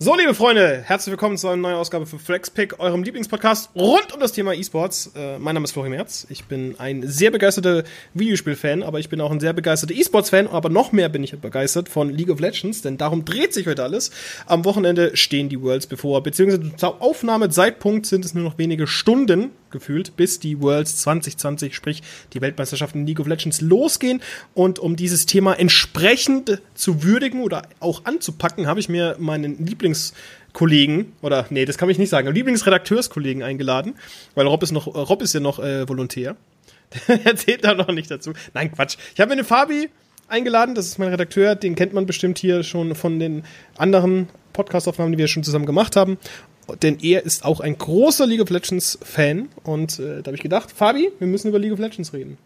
So, liebe Freunde, herzlich willkommen zu einer neuen Ausgabe für FlexPick, eurem Lieblingspodcast rund um das Thema E-Sports. Äh, mein Name ist Florian Merz. Ich bin ein sehr begeisterter Videospiel-Fan, aber ich bin auch ein sehr begeisterter E-Sports-Fan. Aber noch mehr bin ich begeistert von League of Legends, denn darum dreht sich heute alles. Am Wochenende stehen die Worlds bevor, beziehungsweise zur Aufnahmezeitpunkt sind es nur noch wenige Stunden gefühlt, bis die Worlds 2020, sprich die Weltmeisterschaften in League of Legends losgehen. Und um dieses Thema entsprechend zu würdigen oder auch anzupacken, habe ich mir meinen Lieblingskollegen oder nee, das kann ich nicht sagen, Lieblingsredakteurskollegen eingeladen, weil Rob ist noch Rob ist ja noch äh, Volontär. er zählt da noch nicht dazu. Nein, Quatsch. Ich habe mir den Fabi eingeladen, das ist mein Redakteur, den kennt man bestimmt hier schon von den anderen Podcast-Aufnahmen, die wir schon zusammen gemacht haben denn er ist auch ein großer League of Legends Fan und äh, da habe ich gedacht, Fabi, wir müssen über League of Legends reden.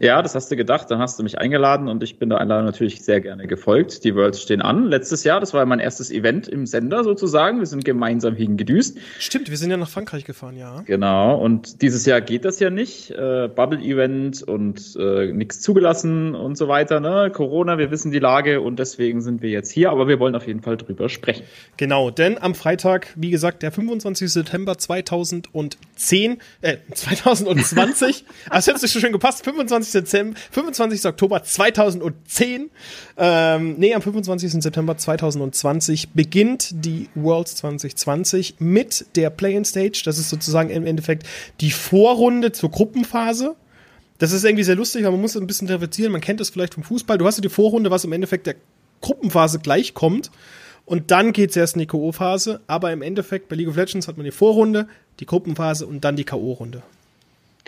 Ja, das hast du gedacht. Dann hast du mich eingeladen und ich bin der Einladung natürlich sehr gerne gefolgt. Die Worlds stehen an. Letztes Jahr, das war mein erstes Event im Sender sozusagen. Wir sind gemeinsam hingedüst. Stimmt, wir sind ja nach Frankreich gefahren, ja. Genau. Und dieses Jahr geht das ja nicht. Äh, Bubble-Event und äh, nichts zugelassen und so weiter. Ne? Corona, wir wissen die Lage und deswegen sind wir jetzt hier. Aber wir wollen auf jeden Fall drüber sprechen. Genau, denn am Freitag, wie gesagt, der 25. September 2010, äh, 2020. das hätte so schön gepasst. 25. 25. Dezember, 25. Oktober 2010, ähm, nee, am 25. September 2020 beginnt die Worlds 2020 mit der Play-in-Stage. Das ist sozusagen im Endeffekt die Vorrunde zur Gruppenphase. Das ist irgendwie sehr lustig, aber man muss ein bisschen interpretieren. Man kennt das vielleicht vom Fußball. Du hast ja die Vorrunde, was im Endeffekt der Gruppenphase gleichkommt. Und dann geht es erst in die K.O.-Phase. Aber im Endeffekt bei League of Legends hat man die Vorrunde, die Gruppenphase und dann die K.O.-Runde.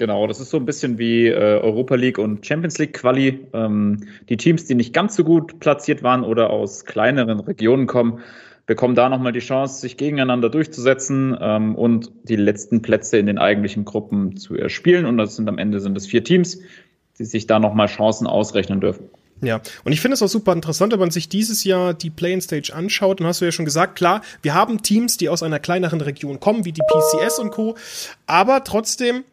Genau, das ist so ein bisschen wie äh, Europa League und Champions League Quali. Ähm, die Teams, die nicht ganz so gut platziert waren oder aus kleineren Regionen kommen, bekommen da nochmal die Chance, sich gegeneinander durchzusetzen ähm, und die letzten Plätze in den eigentlichen Gruppen zu erspielen. Und das sind am Ende sind es vier Teams, die sich da nochmal Chancen ausrechnen dürfen. Ja, und ich finde es auch super interessant, wenn man sich dieses Jahr die Play-in-Stage anschaut, dann hast du ja schon gesagt, klar, wir haben Teams, die aus einer kleineren Region kommen, wie die PCS und Co., aber trotzdem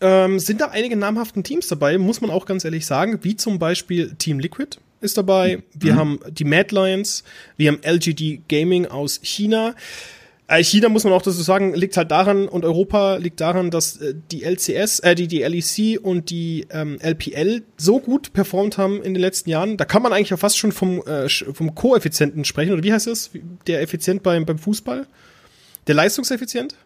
ähm, sind da einige namhaften Teams dabei, muss man auch ganz ehrlich sagen, wie zum Beispiel Team Liquid ist dabei, wir mhm. haben die Mad Lions, wir haben LGD Gaming aus China. Äh, China muss man auch dazu sagen, liegt halt daran und Europa liegt daran, dass äh, die LCS, äh, die, die LEC und die ähm, LPL so gut performt haben in den letzten Jahren. Da kann man eigentlich ja fast schon vom, äh, vom Koeffizienten sprechen. Oder wie heißt es? Der Effizient beim, beim Fußball? Der Leistungseffizient?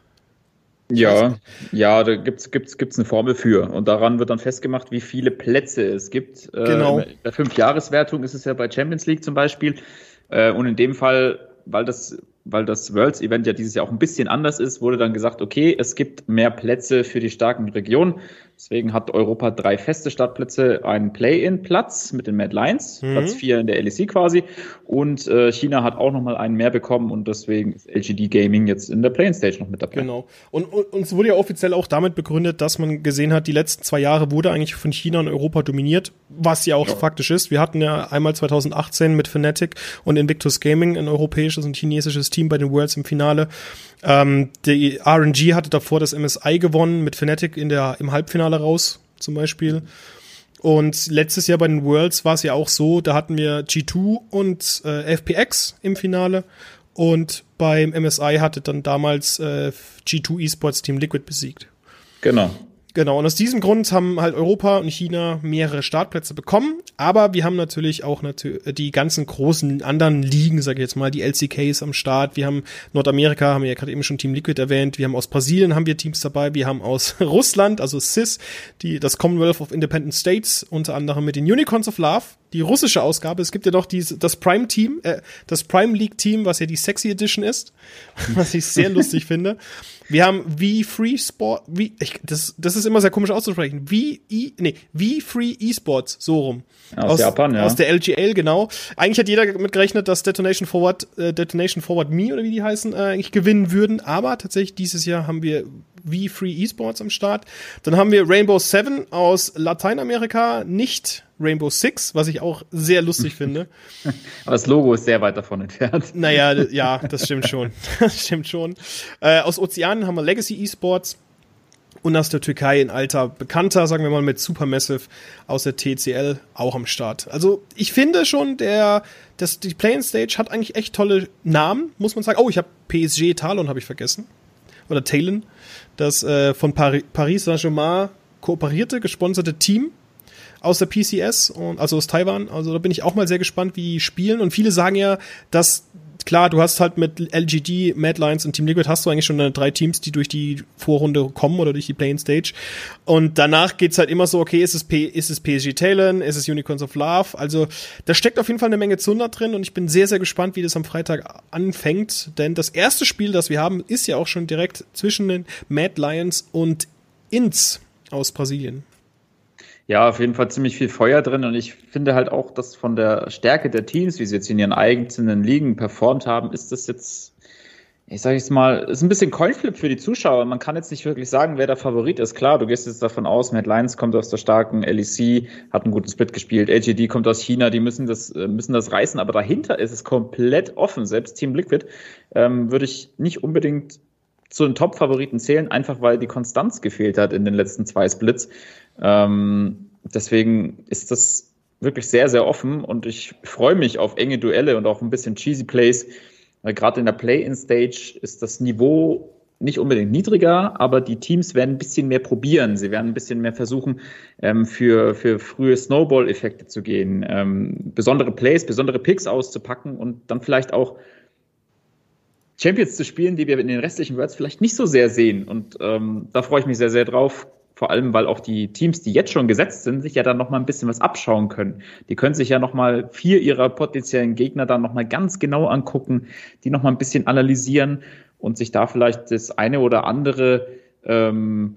Ja, ja, da gibt's gibt's gibt's eine Formel für und daran wird dann festgemacht, wie viele Plätze es gibt. Äh, genau. Äh, in der Fünfjahreswertung ist es ja bei Champions League zum Beispiel äh, und in dem Fall, weil das weil das Worlds Event ja dieses Jahr auch ein bisschen anders ist, wurde dann gesagt, okay, es gibt mehr Plätze für die starken Regionen. Deswegen hat Europa drei feste Startplätze, einen Play-in-Platz mit den Mad Lions, mhm. Platz vier in der LEC quasi. Und äh, China hat auch nochmal einen mehr bekommen und deswegen ist LGD Gaming jetzt in der Play-in-Stage noch mit dabei. Genau. Und, und, und es wurde ja offiziell auch damit begründet, dass man gesehen hat, die letzten zwei Jahre wurde eigentlich von China und Europa dominiert, was ja auch ja. faktisch ist. Wir hatten ja einmal 2018 mit Fnatic und Invictus Gaming ein europäisches und chinesisches Team bei den Worlds im Finale. Ähm, die RNG hatte davor das MSI gewonnen mit Fnatic in der, im Halbfinale raus, zum Beispiel. Und letztes Jahr bei den Worlds war es ja auch so, da hatten wir G2 und äh, FPX im Finale. Und beim MSI hatte dann damals äh, G2 Esports Team Liquid besiegt. Genau. Genau, und aus diesem Grund haben halt Europa und China mehrere Startplätze bekommen, aber wir haben natürlich auch natürlich die ganzen großen anderen Ligen, sage ich jetzt mal, die LCKs am Start. Wir haben Nordamerika, haben wir ja gerade eben schon Team Liquid erwähnt. Wir haben aus Brasilien haben wir Teams dabei. Wir haben aus Russland, also CIS, die das Commonwealth of Independent States, unter anderem mit den Unicorns of Love, die russische Ausgabe. Es gibt ja doch diese, das Prime Team, äh, das Prime League Team, was ja die Sexy Edition ist, was ich sehr lustig finde. Wir haben V Free Sport, wie ich, das, das ist immer sehr komisch auszusprechen. V E, nee, V Free Esports, so rum. Aus, aus Japan, ja. Aus der LGL, genau. Eigentlich hat jeder damit gerechnet, dass Detonation Forward, äh, Detonation Forward Me oder wie die heißen, äh, eigentlich gewinnen würden. Aber tatsächlich dieses Jahr haben wir V Free Esports am Start. Dann haben wir Rainbow Seven aus Lateinamerika, nicht Rainbow Six, was ich auch sehr lustig finde. Aber das Logo ist sehr weit davon entfernt. Naja, ja, das stimmt schon. Das stimmt schon. Äh, aus Ozeanen haben wir Legacy Esports. Und aus der Türkei ein alter Bekannter, sagen wir mal, mit Supermassive aus der TCL auch am Start. Also ich finde schon, der, das, die Play Stage hat eigentlich echt tolle Namen, muss man sagen. Oh, ich habe PSG Talon habe ich vergessen. Oder Talon. Das äh, von Paris, Paris Saint-Germain kooperierte, gesponserte Team aus der PCS und also aus Taiwan. Also da bin ich auch mal sehr gespannt, wie die spielen. Und viele sagen ja, dass klar, du hast halt mit LGD, Mad Lions und Team Liquid hast du eigentlich schon drei Teams, die durch die Vorrunde kommen oder durch die Playing Stage. Und danach geht's halt immer so, okay, ist es, P ist es PSG Talon, ist es Unicorns of Love? Also da steckt auf jeden Fall eine Menge Zunder drin und ich bin sehr, sehr gespannt, wie das am Freitag anfängt. Denn das erste Spiel, das wir haben, ist ja auch schon direkt zwischen den Mad Lions und Inz aus Brasilien. Ja, auf jeden Fall ziemlich viel Feuer drin und ich finde halt auch, dass von der Stärke der Teams, wie sie jetzt in ihren eigenen Ligen performt haben, ist das jetzt, ich sage jetzt mal, ist ein bisschen Coinflip für die Zuschauer. Man kann jetzt nicht wirklich sagen, wer der Favorit ist. Klar, du gehst jetzt davon aus, Matt Lyons kommt aus der starken LEC, hat einen guten Split gespielt, LGD kommt aus China, die müssen das, äh, müssen das reißen, aber dahinter ist es komplett offen. Selbst Team Liquid ähm, würde ich nicht unbedingt zu den Top-Favoriten zählen, einfach weil die Konstanz gefehlt hat in den letzten zwei Splits. Ähm, deswegen ist das wirklich sehr, sehr offen und ich freue mich auf enge Duelle und auch ein bisschen cheesy Plays. Weil gerade in der Play-in-Stage ist das Niveau nicht unbedingt niedriger, aber die Teams werden ein bisschen mehr probieren. Sie werden ein bisschen mehr versuchen, ähm, für, für frühe Snowball-Effekte zu gehen, ähm, besondere Plays, besondere Picks auszupacken und dann vielleicht auch Champions zu spielen, die wir in den restlichen Worlds vielleicht nicht so sehr sehen. Und ähm, da freue ich mich sehr, sehr drauf. Vor allem, weil auch die Teams, die jetzt schon gesetzt sind, sich ja dann noch mal ein bisschen was abschauen können. Die können sich ja noch mal vier ihrer potenziellen Gegner dann noch mal ganz genau angucken, die noch mal ein bisschen analysieren und sich da vielleicht das eine oder andere ähm,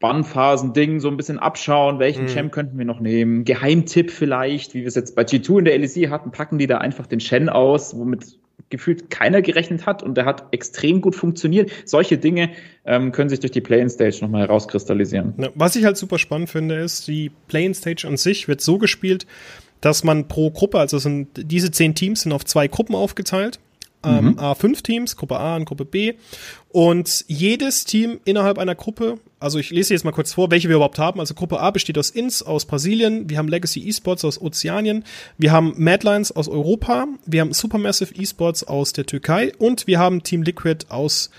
Bannphasen-Ding so ein bisschen abschauen, welchen mhm. Champ könnten wir noch nehmen. Geheimtipp vielleicht, wie wir es jetzt bei G2 in der LEC hatten, packen die da einfach den Shen aus, womit gefühlt keiner gerechnet hat und der hat extrem gut funktioniert. Solche Dinge ähm, können sich durch die Play-in-Stage nochmal herauskristallisieren. Was ich halt super spannend finde, ist, die Play-in-Stage an sich wird so gespielt, dass man pro Gruppe, also sind diese zehn Teams sind auf zwei Gruppen aufgeteilt ähm, mhm. A5 Teams, Gruppe A und Gruppe B. Und jedes Team innerhalb einer Gruppe, also ich lese jetzt mal kurz vor, welche wir überhaupt haben. Also Gruppe A besteht aus INS aus Brasilien, wir haben Legacy Esports aus Ozeanien, wir haben Madlines aus Europa, wir haben Supermassive Esports aus der Türkei und wir haben Team Liquid aus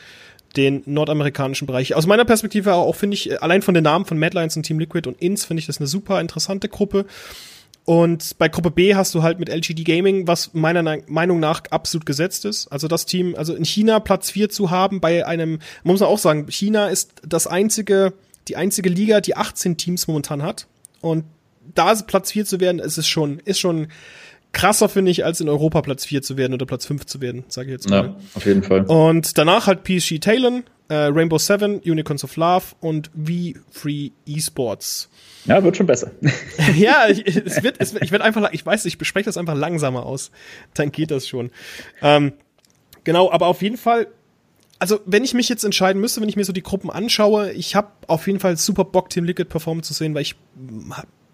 den nordamerikanischen Bereich. Aus meiner Perspektive auch finde ich, allein von den Namen von Madlines und Team Liquid und INS finde ich das eine super interessante Gruppe. Und bei Gruppe B hast du halt mit LGD Gaming, was meiner Meinung nach absolut gesetzt ist. Also das Team, also in China Platz 4 zu haben bei einem, muss man auch sagen, China ist das einzige, die einzige Liga, die 18 Teams momentan hat. Und da Platz 4 zu werden, ist es schon, ist schon krasser, finde ich, als in Europa Platz 4 zu werden oder Platz 5 zu werden, sage ich jetzt mal. Ja, auf jeden Fall. Und danach halt PSG Talon, äh, Rainbow Seven, Unicorns of Love und V3 Esports. Ja, wird schon besser. ja, ich, es wird, es, ich werde einfach, ich weiß, ich bespreche das einfach langsamer aus. Dann geht das schon. Ähm, genau, aber auf jeden Fall, also wenn ich mich jetzt entscheiden müsste, wenn ich mir so die Gruppen anschaue, ich habe auf jeden Fall super Bock, Team Liquid performen zu sehen, weil ich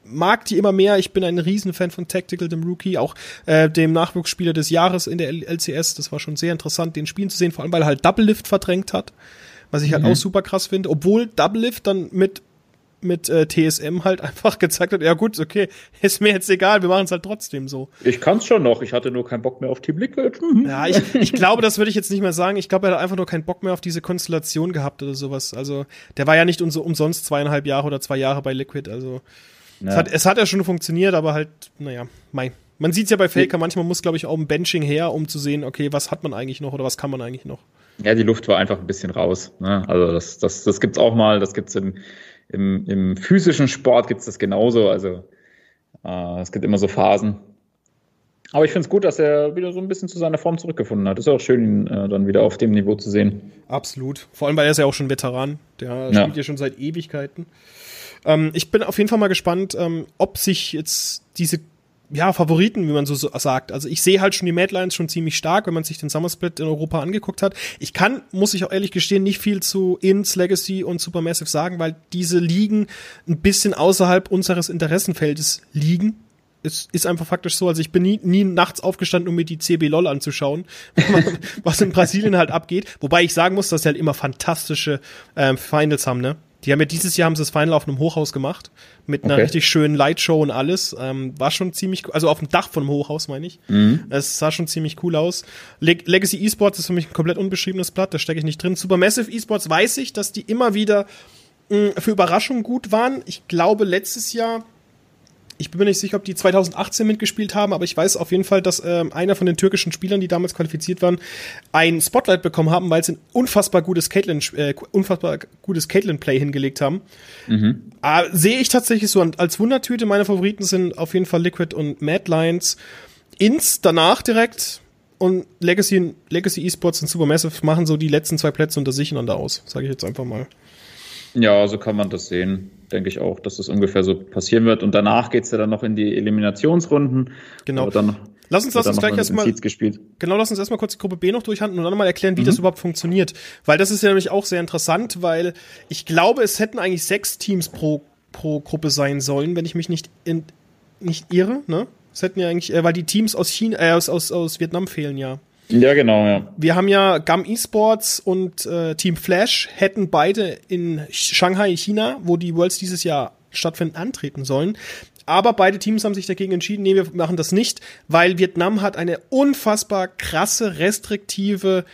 mag die immer mehr. Ich bin ein Riesenfan von Tactical, dem Rookie, auch äh, dem Nachwuchsspieler des Jahres in der LCS. Das war schon sehr interessant, den spielen zu sehen, vor allem weil er halt Double Lift verdrängt hat, was ich halt mhm. auch super krass finde. Obwohl Double Lift dann mit mit äh, TSM halt einfach gezeigt hat, ja gut, okay, ist mir jetzt egal, wir machen es halt trotzdem so. Ich kann es schon noch, ich hatte nur keinen Bock mehr auf Team Liquid. Mhm. Ja, ich, ich glaube, das würde ich jetzt nicht mehr sagen. Ich glaube, er hat einfach nur keinen Bock mehr auf diese Konstellation gehabt oder sowas. Also, der war ja nicht umsonst zweieinhalb Jahre oder zwei Jahre bei Liquid, also ja. es, hat, es hat ja schon funktioniert, aber halt, naja, mein. Man sieht es ja bei Faker, manchmal muss, glaube ich, auch ein Benching her, um zu sehen, okay, was hat man eigentlich noch oder was kann man eigentlich noch. Ja, die Luft war einfach ein bisschen raus. Ne? Also das, das, das gibt's auch mal, das gibt's im, im, im physischen Sport gibt's das genauso. Also äh, es gibt immer so Phasen. Aber ich finde es gut, dass er wieder so ein bisschen zu seiner Form zurückgefunden hat. Ist auch schön, ihn äh, dann wieder auf dem Niveau zu sehen. Absolut. Vor allem, weil er ist ja auch schon Veteran. Der ja. spielt ja schon seit Ewigkeiten. Ähm, ich bin auf jeden Fall mal gespannt, ähm, ob sich jetzt diese ja, Favoriten, wie man so, sagt. Also ich sehe halt schon die Madlines schon ziemlich stark, wenn man sich den Summer Split in Europa angeguckt hat. Ich kann, muss ich auch ehrlich gestehen, nicht viel zu Ins, Legacy und Supermassive sagen, weil diese Ligen ein bisschen außerhalb unseres Interessenfeldes liegen. es ist einfach faktisch so, also ich bin nie, nie nachts aufgestanden, um mir die CB LOL anzuschauen, was in Brasilien halt abgeht. Wobei ich sagen muss, dass sie halt immer fantastische ähm, Finals haben, ne? Die haben ja dieses Jahr haben sie das Final auf einem Hochhaus gemacht mit einer Okay. richtig schönen Lightshow und alles. Ähm, war schon ziemlich, also auf dem Dach von einem Hochhaus meine ich. Mhm. Es sah schon ziemlich cool aus. Leg Legacy Esports ist für mich ein komplett unbeschriebenes Blatt, da stecke ich nicht drin. Supermassive Esports weiß ich, dass die immer wieder mh, für Überraschungen gut waren. Ich glaube letztes Jahr ich bin mir nicht sicher, ob die 2018 mitgespielt haben, aber ich weiß auf jeden Fall, dass ähm, einer von den türkischen Spielern, die damals qualifiziert waren, ein Spotlight bekommen haben, weil sie ein unfassbar gutes Caitlyn, äh, unfassbar gutes Caitlyn-Play hingelegt haben. Ah, Sehe ich tatsächlich so als Wundertüte. Meine Favoriten sind auf jeden Fall Liquid und Mad Lions. Ins danach direkt und Legacy, Legacy Esports und Supermassive machen so die letzten zwei Plätze unter sich einander aus, sage ich jetzt einfach mal. Ja, so kann man das sehen. Denke ich auch, dass das ungefähr so passieren wird. Und danach geht's ja dann noch in die Eliminationsrunden. Genau. Dann Lass uns, lass uns gleich erstmal. Genau, lass uns erstmal kurz die Gruppe B noch durchhandeln und dann nochmal erklären, wie das überhaupt funktioniert. Weil das ist ja nämlich auch sehr interessant, weil ich glaube, es hätten eigentlich sechs Teams pro, pro Gruppe sein sollen, wenn ich mich nicht, in, nicht irre, ne? Es hätten ja eigentlich, äh, weil die Teams aus China, äh, aus, aus, aus Vietnam fehlen ja. Ja, genau, ja. Wir haben ja GAM Esports und äh, Team Flash hätten beide in Shanghai, China, wo die Worlds dieses Jahr stattfinden, antreten sollen. Aber beide Teams haben sich dagegen entschieden, nee, wir machen das nicht, weil Vietnam hat eine unfassbar krasse, restriktive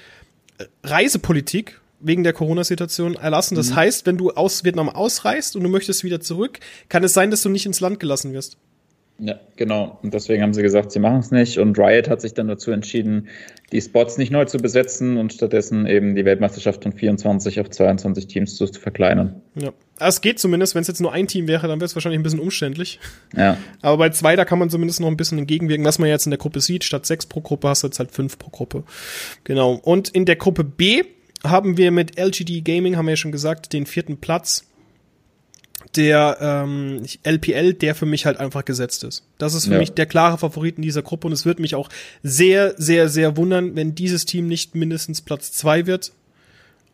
äh, Reisepolitik wegen der Corona-Situation erlassen. Das heißt, wenn du aus Vietnam ausreist und du möchtest wieder zurück, kann es sein, dass du nicht ins Land gelassen wirst. Ja, genau. Und deswegen haben sie gesagt, sie machen es nicht. Und Riot hat sich dann dazu entschieden, die Spots nicht neu zu besetzen und stattdessen eben die Weltmeisterschaft von 24 auf 22 Teams zu verkleinern. Ja. Es geht zumindest, wenn es jetzt nur ein Team wäre, dann wäre es wahrscheinlich ein bisschen umständlich. Ja, Aber bei zwei, da kann man zumindest noch ein bisschen entgegenwirken, was man jetzt in der Gruppe sieht. Statt sechs pro Gruppe hast du jetzt halt fünf pro Gruppe. Genau. Und in der Gruppe B haben wir mit LGD Gaming, haben wir ja schon gesagt, den vierten Platz. Der ähm, LPL, der für mich halt einfach gesetzt ist. Das ist für Ja. mich der klare Favorit in dieser Gruppe und es wird mich auch sehr, sehr, sehr wundern, wenn dieses Team nicht mindestens Platz zwei wird.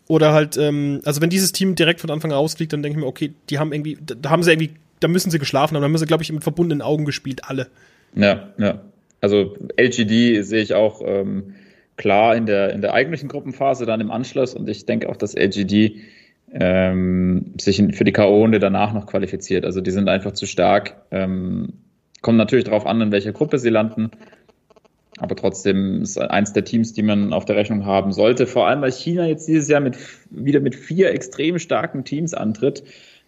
Oder halt, ähm, also wenn dieses Team direkt von Anfang an ausfliegt, dann denke ich mir, okay, die haben irgendwie, da da haben sie irgendwie, da müssen sie geschlafen haben, da haben sie, glaube ich, mit verbundenen Augen gespielt, alle. ja, ja. Also LGD sehe ich auch ähm, klar in der, in der eigentlichen Gruppenphase, dann im Anschluss. Und ich denke auch, dass LGD ähm, sich für die K.O.-Runde danach noch qualifiziert. Also die sind einfach zu stark. Ähm, kommt natürlich darauf an, in welcher Gruppe sie landen. Aber trotzdem ist eins der Teams, die man auf der Rechnung haben sollte. Vor allem, weil China jetzt dieses Jahr mit, wieder mit vier extrem starken Teams antritt.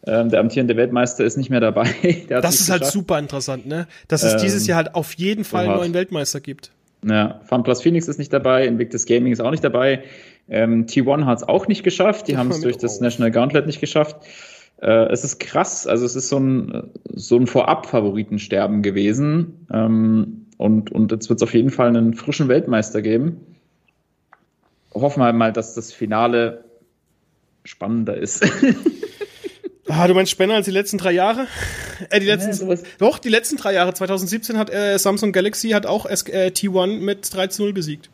Ähm, der amtierende Weltmeister ist nicht mehr dabei. Das ist halt super interessant, ne? Dass es Ähm, dieses Jahr halt auf jeden Fall einen neuen Weltmeister gibt. Ja, FunPlus Phoenix ist nicht dabei, Invictus Gaming ist auch nicht dabei. Ähm, T1 hat es auch nicht geschafft. Die haben es durch das. National Gauntlet nicht geschafft. Äh, es ist krass, also es ist so ein, so ein Vorab-Favoritensterben gewesen. Ähm, und, und jetzt wird es auf jeden Fall einen frischen Weltmeister geben. Hoffen wir mal, dass das Finale spannender ist. Ah, du meinst spannender als die letzten drei Jahre? Äh, die letzten, Ja, doch, die letzten drei Jahre. 2017 hat äh, Samsung Galaxy hat auch S äh, T1 mit 13-0 besiegt.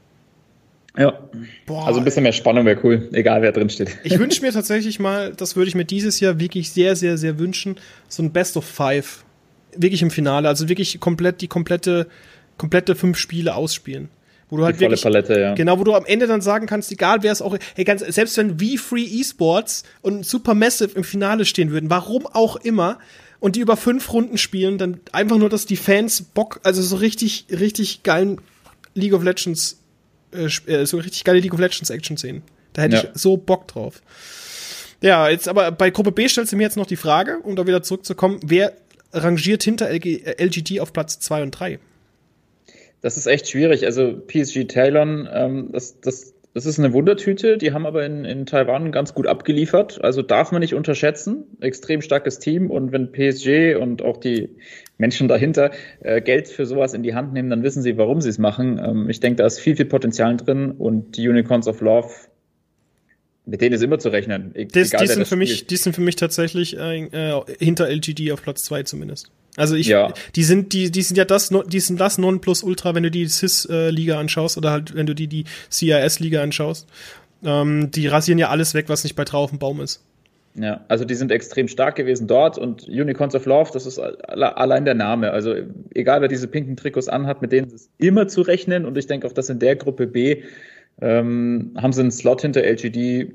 Ja, Boah, also ein bisschen mehr Spannung wäre cool, egal wer drin steht. Ich wünsche mir tatsächlich mal, das würde ich mir dieses Jahr wirklich sehr, sehr, sehr wünschen, so ein Best of Five. Wirklich im Finale, also wirklich komplett die komplette, komplette fünf Spiele ausspielen. Wo du halt Die volle wirklich, Palette, ja. genau, wo du am Ende dann sagen kannst, egal wer es auch, hey, ganz, selbst wenn V-Free Esports und Supermassive im Finale stehen würden, warum auch immer, und die über fünf Runden spielen, dann einfach nur, dass die Fans Bock, also so richtig, richtig geilen League of Legends, äh, äh, so richtig geile League of Legends Action sehen. Da hätte Ja. ich so Bock drauf. Ja, jetzt aber bei Gruppe B stellst du mir jetzt noch die Frage, um da wieder zurückzukommen, wer rangiert hinter LG, äh, LGD auf Platz 2 und 3? Das ist echt schwierig. Also PSG Talon, ähm, das, das, das ist eine Wundertüte. Die haben aber in, in Taiwan ganz gut abgeliefert. Also darf man nicht unterschätzen. Extrem starkes Team. Und wenn PSG und auch die Menschen dahinter äh, Geld für sowas in die Hand nehmen, dann wissen sie, warum sie es machen. Ähm, ich denke, da ist viel, viel Potenzial drin. Und die Unicorns of Love, mit denen ist immer zu rechnen. E Das, egal, die, sind für mich, die sind für mich tatsächlich äh, äh, hinter LGD auf Platz 2 zumindest. Also ich, Ja. die sind, die, die sind ja das, die sind das Nonplusultra, wenn du die CIS-Liga anschaust oder halt, wenn du die, die CIS-Liga anschaust. Ähm, die rasieren ja alles weg, was nicht bei drauf auf dem Baum ist. Ja, also die sind extrem stark gewesen dort und Unicorns of Love, das ist allein der Name. Also egal, wer diese pinken Trikots anhat, mit denen ist immer zu rechnen und ich denke auch, dass in der Gruppe B ähm, haben sie einen Slot hinter LGD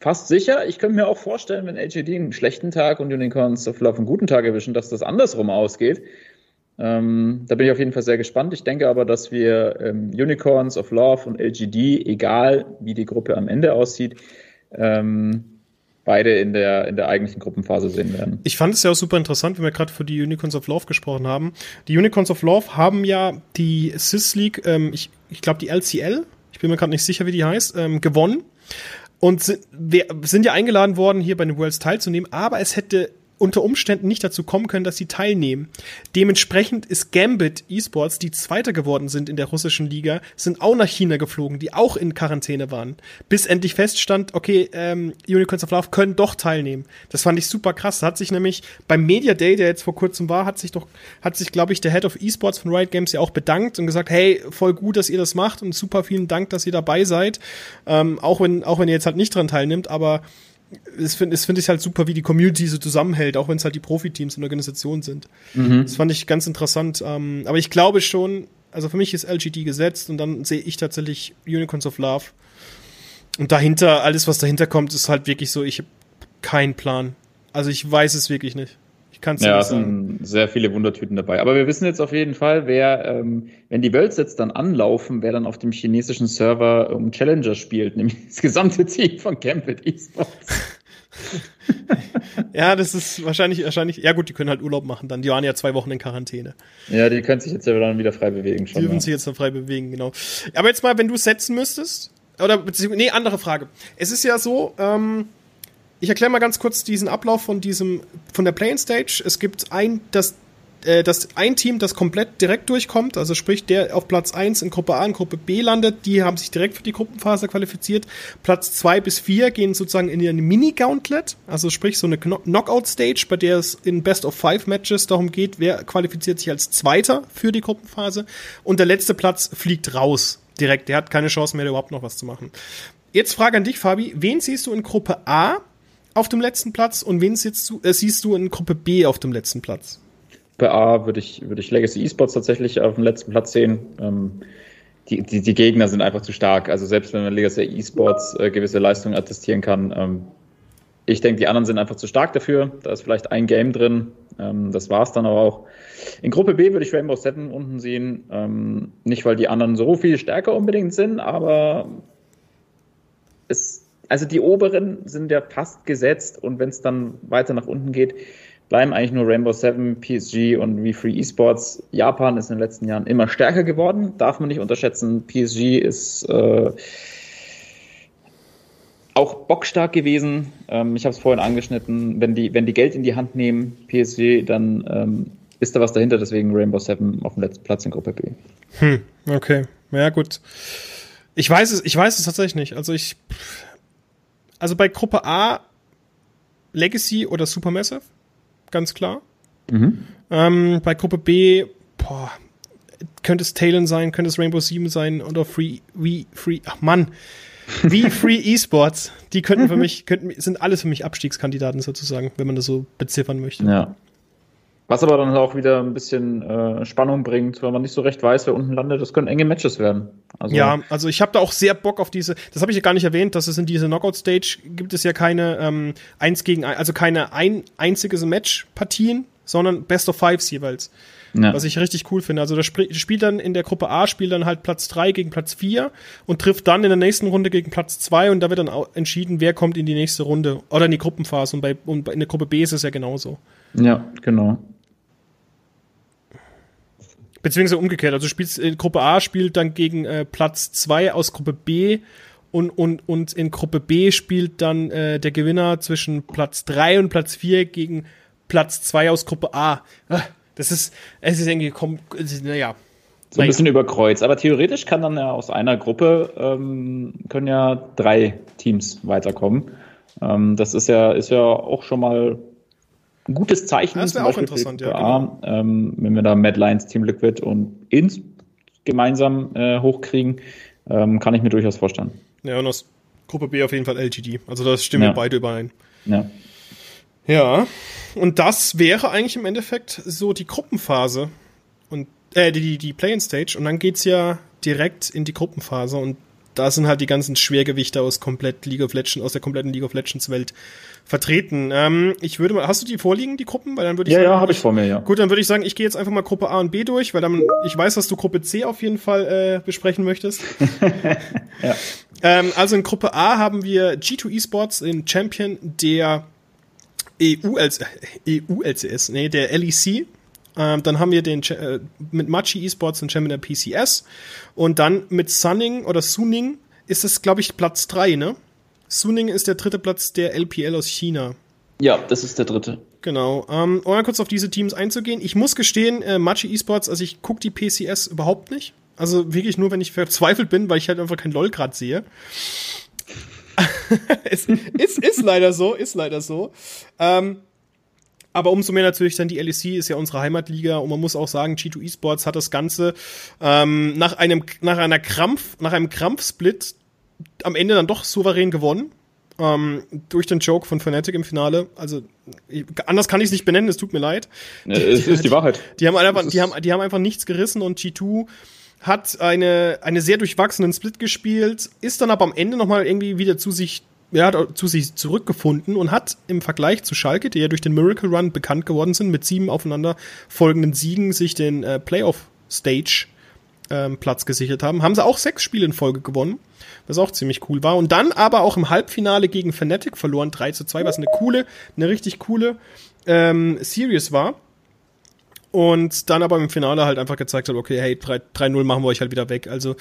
fast sicher. Ich könnte mir auch vorstellen, wenn LGD einen schlechten Tag und Unicorns of Love einen guten Tag erwischen, dass das andersrum ausgeht. Ähm, da bin ich auf jeden Fall sehr gespannt. Ich denke aber, dass wir ähm, Unicorns of Love und LGD, egal wie die Gruppe am Ende aussieht, ähm, beide in der, in der eigentlichen Gruppenphase sehen werden. Ich fand es ja auch super interessant, wenn wir gerade für die Unicorns of Love gesprochen haben. Die Unicorns of Love haben ja die Sys League, ähm, ich, ich glaube die LCL, ich bin mir gerade nicht sicher, wie die heißt, ähm, gewonnen. Und sind, wir sind ja eingeladen worden, hier bei den Worlds teilzunehmen, aber es hätte unter Umständen nicht dazu kommen können, dass sie teilnehmen. Dementsprechend ist Gambit Esports, die Zweiter geworden sind in der russischen Liga, sind auch nach China geflogen, die auch in Quarantäne waren. Bis endlich feststand, okay, ähm, Unicorns of Love können doch teilnehmen. Das fand ich super krass. Da hat sich nämlich beim Media Day, der jetzt vor kurzem war, hat sich doch, hat sich, glaube ich, der Head of Esports von Riot Games ja auch bedankt und gesagt, hey, voll gut, dass ihr das macht und super vielen Dank, dass ihr dabei seid. Ähm, auch wenn, auch wenn ihr jetzt halt nicht dran teilnimmt, aber das finde find ich halt super, wie die Community so zusammenhält, auch wenn es halt die Profiteams und Organisationen sind. Mhm. Das fand ich ganz interessant. Ähm, aber ich glaube schon, also für mich ist LGD gesetzt und dann sehe ich tatsächlich Unicorns of Love. Und dahinter, alles, was dahinter kommt, ist halt wirklich so, ich habe keinen Plan. Also ich weiß es wirklich nicht. Ich kann es ja, sagen. sind sehr viele Wundertüten dabei. Aber wir wissen jetzt auf jeden Fall, wer, ähm, wenn die Worlds jetzt dann anlaufen, wer dann auf dem chinesischen Server um Challenger spielt, nämlich das gesamte Team von Campbell Esports. ja, das ist wahrscheinlich, wahrscheinlich, ja gut, die können halt Urlaub machen dann. Die waren ja zwei Wochen in Quarantäne. Ja, die können sich jetzt ja dann wieder frei bewegen schon. Die dürfen sich jetzt dann frei bewegen, genau. Aber jetzt mal, wenn du setzen müsstest, oder, nee, andere Frage. Es ist ja so, ähm, ich erkläre mal ganz kurz diesen Ablauf von diesem, von der Playing Stage. Es gibt ein, das, äh, das ein Team, das komplett direkt durchkommt, also sprich, der auf Platz 1 in Gruppe A und Gruppe B landet, die haben sich direkt für die Gruppenphase qualifiziert. Platz 2 bis 4 gehen sozusagen in eine Mini-Gauntlet, also sprich so eine Knockout-Stage, bei der es in Best of Five Matches darum geht, wer qualifiziert sich als Zweiter für die Gruppenphase. Und der letzte Platz fliegt raus direkt. Der hat keine Chance mehr, überhaupt noch was zu machen. Jetzt Frage an dich, Fabi. Wen siehst du in Gruppe A auf dem letzten Platz und wen siehst du, äh, siehst du in Gruppe B auf dem letzten Platz? Bei A würde ich, würde ich Legacy Esports tatsächlich auf dem letzten Platz sehen. Ähm, die, die, die Gegner sind einfach zu stark. Also selbst wenn man Legacy Esports äh, gewisse Leistungen attestieren kann, ähm, ich denke, die anderen sind einfach zu stark dafür. Da ist vielleicht ein Game drin. Ähm, das war es dann aber auch. In Gruppe B würde ich Rainbow Seven unten sehen. Ähm, nicht, weil die anderen so viel stärker unbedingt sind, aber es also die oberen sind ja fast gesetzt und wenn es dann weiter nach unten geht, bleiben eigentlich nur Rainbow Seven, PSG und V3 Esports. Japan ist in den letzten Jahren immer stärker geworden, darf man nicht unterschätzen. PSG ist äh, auch bockstark gewesen. Ähm, ich habe es vorhin angeschnitten. Wenn die, wenn die Geld in die Hand nehmen, PSG, dann ähm, ist da was dahinter. Deswegen Rainbow Seven auf dem letzten Platz in Gruppe B. Hm, okay. Ja, gut. Ich weiß es, ich weiß es tatsächlich nicht. Also ich also bei Gruppe A Legacy oder Supermassive, ganz klar. Mhm. Ähm, bei Gruppe B, boah, könnte es Talon sein, könnte es Rainbow 7 sein oder Free, We, Free, ach Mann, wie Free Esports, die könnten für mich, könnten, sind alles für mich Abstiegskandidaten sozusagen, wenn man das so beziffern möchte. Ja. Was aber dann auch wieder ein bisschen äh, Spannung bringt, weil man nicht so recht weiß, wer unten landet. Das können enge Matches werden. Also ja, also ich habe da auch sehr Bock auf diese. Das habe ich ja gar nicht erwähnt, dass es in dieser Knockout-Stage gibt es ja keine ähm, eins gegen ein, also keine ein einziges Match-Partien, sondern Best of Fives jeweils. Ja. Was ich richtig cool finde. Also das spielt dann in der Gruppe A, spielt dann halt Platz 3 gegen Platz 4 und trifft dann in der nächsten Runde gegen Platz 2 und da wird dann entschieden, wer kommt in die nächste Runde oder in die Gruppenphase. Und, bei, und in der Gruppe B ist es ja genauso. Ja, genau. Beziehungsweise umgekehrt. Also spielst, in Gruppe A spielt dann gegen äh, Platz 2 aus Gruppe B und, und, und in Gruppe B spielt dann äh, der Gewinner zwischen Platz 3 und Platz 4 gegen Platz 2 aus Gruppe A. Ah, das ist, es ist irgendwie, naja. So ein bisschen überkreuzt. Aber theoretisch kann dann ja aus einer Gruppe ähm, können ja drei Teams weiterkommen. Ähm, das ist ja, ist ja auch schon mal ein gutes Zeichen. Das wäre auch interessant, ja. Genau. Ähm, wenn wir da Mad Lions, Team Liquid und Ins gemeinsam äh, hochkriegen, ähm, kann ich mir durchaus vorstellen. Ja, und aus Gruppe B auf jeden Fall LGD. Also da stimmen ja. wir beide überein. Ja. Ja, und das wäre eigentlich im Endeffekt so die Gruppenphase und äh, die, die Play-in-Stage und dann geht's ja direkt in die Gruppenphase und da sind halt die ganzen Schwergewichte aus komplett League of Legends, aus der kompletten League of Legends Welt vertreten. Ähm, ich würde mal, hast du die vorliegen, die Gruppen? Weil dann würde ich ja, sagen, ja, habe ich vor mir, ja. Gut, dann würde ich sagen, ich gehe jetzt einfach mal Gruppe A und B durch, weil dann, ich weiß, dass du Gruppe C auf jeden Fall äh, besprechen möchtest. ja. ähm, also in Gruppe A haben wir G2 Esports, den Champion der EU, als, EU LCS, nee, der LEC. Ähm, dann haben wir den äh, mit Machi Esports den Champion der PCS. Und dann mit Sunning oder Suning ist es, glaube ich, Platz 3, ne? Suning ist der dritte Platz der LPL aus China. Ja, das ist der dritte. Genau. Ähm, um mal kurz auf diese Teams einzugehen. Ich muss gestehen, äh, Machi Esports, also ich gucke die PCS überhaupt nicht. Also wirklich nur, wenn ich verzweifelt bin, weil ich halt einfach kein LOL grad sehe. es ist, ist leider so, ist leider so. Ähm, aber umso mehr natürlich dann die LEC ist ja unsere Heimatliga und man muss auch sagen, G2 Esports hat das Ganze ähm, nach einem nach einer Krampf nach einem Krampfsplit am Ende dann doch souverän gewonnen ähm, durch den Joke von Fnatic im Finale. Also anders kann ich es nicht benennen. Es tut mir leid. Ja, es ist die Wahrheit. Die haben einfach die haben die haben einfach nichts gerissen und G2 hat eine, eine sehr durchwachsenen Split gespielt, ist dann aber am Ende nochmal irgendwie wieder zu sich ja, zu sich zurückgefunden und hat im Vergleich zu Schalke, die ja durch den Miracle Run bekannt geworden sind, mit sieben aufeinander folgenden Siegen sich den äh, Playoff-Stage ähm, Platz gesichert haben, haben sie auch sechs Spiele in Folge gewonnen, was auch ziemlich cool war. Und dann aber auch im Halbfinale gegen Fnatic verloren, 3 zu 2, was eine coole, eine richtig coole ähm, Series war. Und dann aber im Finale halt einfach gezeigt hat, okay, hey, 3-0 machen wir euch halt wieder weg. Also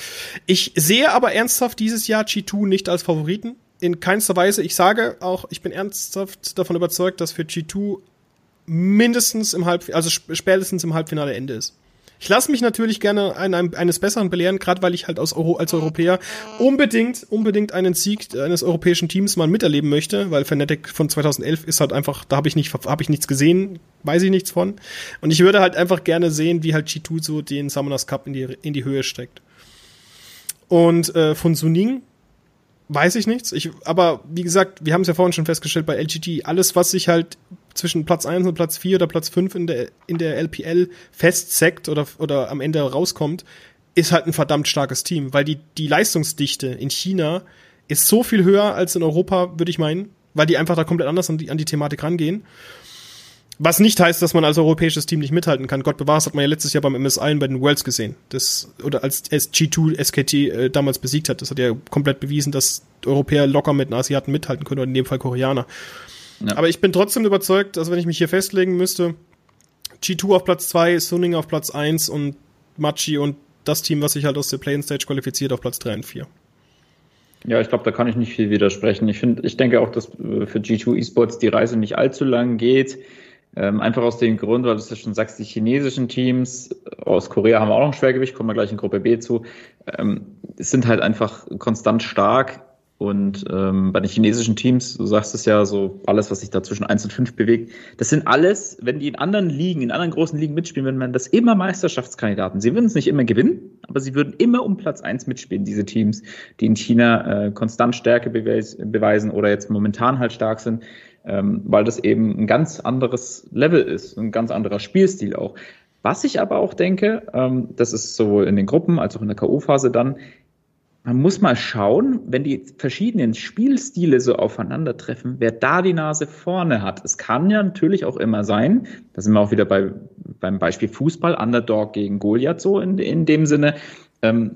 ich sehe aber ernsthaft dieses Jahr G2 nicht als Favoriten in keinster Weise. Ich sage auch, ich bin ernsthaft davon überzeugt, dass für G2 mindestens im Halb, also spätestens im Halbfinale Ende ist. Ich lasse mich natürlich gerne ein, eines Besseren belehren, gerade weil ich halt aus Euro, als Europäer unbedingt, unbedingt einen Sieg eines europäischen Teams mal miterleben möchte, weil Fnatic von 2011 ist halt einfach, da habe ich nicht, habe ich nichts gesehen, weiß ich nichts von. Und ich würde halt einfach gerne sehen, wie halt G2 so den Summoners Cup in die, in die Höhe steckt. Und äh, von Suning weiß ich nichts. Ich, aber wie gesagt, wir haben es ja vorhin schon festgestellt bei LGT, alles, was sich halt zwischen Platz 1 und Platz 4 oder Platz 5 in der, in der LPL festseckt oder, oder am Ende rauskommt, ist halt ein verdammt starkes Team, weil die, die Leistungsdichte in China ist so viel höher als in Europa, würde ich meinen, weil die einfach da komplett anders an die, an die Thematik rangehen. Was nicht heißt, dass man als europäisches Team nicht mithalten kann. Gott bewahrt, hat man ja letztes Jahr beim MSI bei den Worlds gesehen. Das, oder als G2 SKT äh, damals besiegt hat. Das hat ja komplett bewiesen, dass Europäer locker mit den Asiaten mithalten können, oder in dem Fall Koreaner. Ja. Aber ich bin trotzdem überzeugt, dass wenn ich mich hier festlegen müsste, G2 auf Platz 2, Suning auf Platz 1 und Machi und das Team, was sich halt aus der Play-in-Stage qualifiziert, auf Platz 3 und 4. Ja, ich glaube, da kann ich nicht viel widersprechen. Ich finde, ich denke auch, dass äh, für G2 Esports die Reise nicht allzu lang geht. Ähm, einfach aus dem Grund, weil du es ja schon sagst, die chinesischen Teams aus Korea haben auch noch ein Schwergewicht, kommen wir gleich in Gruppe B zu, ähm, sind halt einfach konstant stark. Und ähm, bei den chinesischen Teams, du sagst es ja so, alles, was sich da zwischen 1 und 5 bewegt, das sind alles, wenn die in anderen Ligen, in anderen großen Ligen mitspielen, würden man das immer Meisterschaftskandidaten. Sie würden es nicht immer gewinnen, aber sie würden immer um Platz 1 mitspielen, diese Teams, die in China äh, konstant Stärke beweis, beweisen oder jetzt momentan halt stark sind ähm, weil das eben ein ganz anderes Level ist, ein ganz anderer Spielstil auch. Was ich aber auch denke, ähm, das ist sowohl in den Gruppen als auch in der K.O.-Phase dann, man muss mal schauen, wenn die verschiedenen Spielstile so aufeinandertreffen, wer da die Nase vorne hat. Es kann ja natürlich auch immer sein, da sind wir auch wieder bei, beim Beispiel Fußball, Underdog gegen Goliath so in, in dem Sinne, ähm,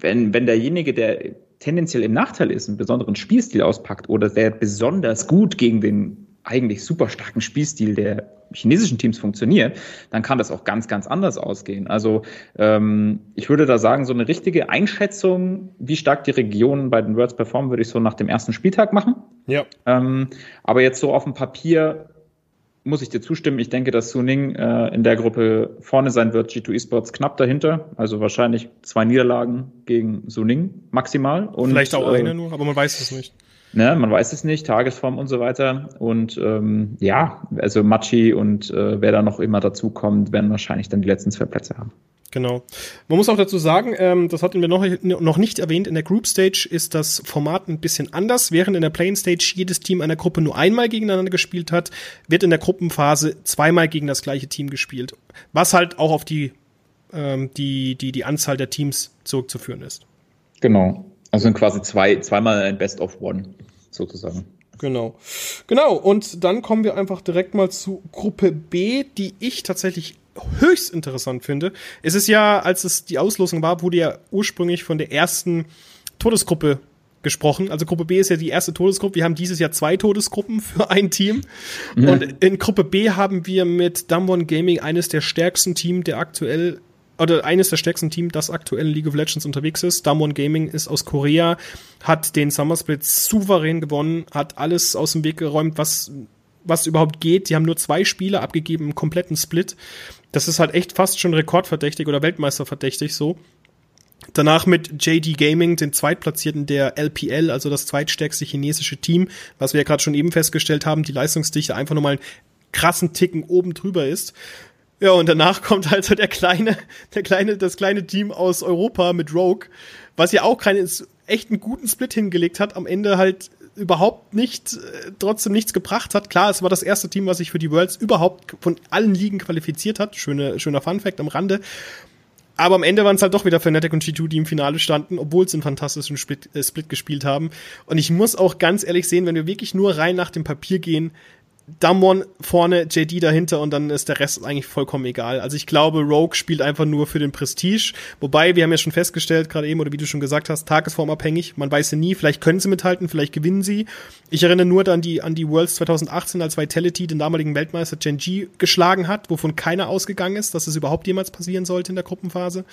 wenn, wenn derjenige, der tendenziell im Nachteil ist, einen besonderen Spielstil auspackt oder der besonders gut gegen den eigentlich super starken Spielstil der chinesischen Teams funktioniert, dann kann das auch ganz, ganz anders ausgehen. Also ähm, ich würde da sagen, so eine richtige Einschätzung, wie stark die Regionen bei den Worlds performen, würde ich so nach dem ersten Spieltag machen. Ja. Ähm, aber jetzt so auf dem Papier muss ich dir zustimmen. Ich denke, dass Suning äh, in der Gruppe vorne sein wird. G2 Esports knapp dahinter. Also wahrscheinlich zwei Niederlagen gegen Suning maximal. Und, Vielleicht auch äh, eine nur, aber man weiß es nicht. Ne, man weiß es nicht, Tagesform und so weiter. Und ähm, ja, also Machi und äh, wer da noch immer dazu kommt, werden wahrscheinlich dann die letzten zwei Plätze haben. Genau. Man muss auch dazu sagen, ähm, das hatten wir noch, noch nicht erwähnt, in der Group Stage ist das Format ein bisschen anders. Während in der Playing Stage jedes Team einer Gruppe nur einmal gegeneinander gespielt hat, wird in der Gruppenphase zweimal gegen das gleiche Team gespielt. Was halt auch auf die, ähm, die, die, die Anzahl der Teams zurückzuführen ist. Genau. Also quasi zwei, zweimal ein Best of One, sozusagen. Genau. Genau. Und dann kommen wir einfach direkt mal zu Gruppe B, die ich tatsächlich höchst interessant finde. Es ist ja, als es die Auslosung war, wurde ja ursprünglich von der ersten Todesgruppe gesprochen. Also Gruppe B ist ja die erste Todesgruppe. Wir haben dieses Jahr zwei Todesgruppen für ein Team. Mhm. Und in Gruppe B haben wir mit Dumbone Gaming eines der stärksten Teams, der aktuell oder eines der stärksten Teams, das aktuell in League of Legends unterwegs ist. Damwon Gaming ist aus Korea, hat den Summer Split souverän gewonnen, hat alles aus dem Weg geräumt, was was überhaupt geht. Die haben nur zwei Spiele abgegeben im kompletten Split. Das ist halt echt fast schon rekordverdächtig oder Weltmeisterverdächtig so. Danach mit JD Gaming, den Zweitplatzierten der LPL, also das zweitstärkste chinesische Team, was wir ja gerade schon eben festgestellt haben, die Leistungsdichte einfach nochmal einen krassen Ticken oben drüber ist. Ja, und danach kommt halt so der kleine, der kleine, das kleine Team aus Europa mit Rogue, was ja auch keinen echt einen guten Split hingelegt hat, am Ende halt überhaupt nicht, äh, trotzdem nichts gebracht hat. Klar, es war das erste Team, was sich für die Worlds überhaupt von allen Ligen qualifiziert hat. Schöne, schöner Fun Fact am Rande. Aber am Ende waren es halt doch wieder Fnatic und G2, die im Finale standen, obwohl sie einen fantastischen Split, äh, Split gespielt haben. Und ich muss auch ganz ehrlich sehen, wenn wir wirklich nur rein nach dem Papier gehen, Damwon vorne, JD dahinter und dann ist der Rest eigentlich vollkommen egal. Also ich glaube, Rogue spielt einfach nur für den Prestige. Wobei, wir haben ja schon festgestellt, gerade eben, oder wie du schon gesagt hast, tagesformabhängig. Man weiß ja nie, vielleicht können sie mithalten, vielleicht gewinnen sie. Ich erinnere nur an die, an die Worlds 2018, als Vitality den damaligen Weltmeister Genji geschlagen hat, wovon keiner ausgegangen ist, dass es überhaupt jemals passieren sollte in der Gruppenphase.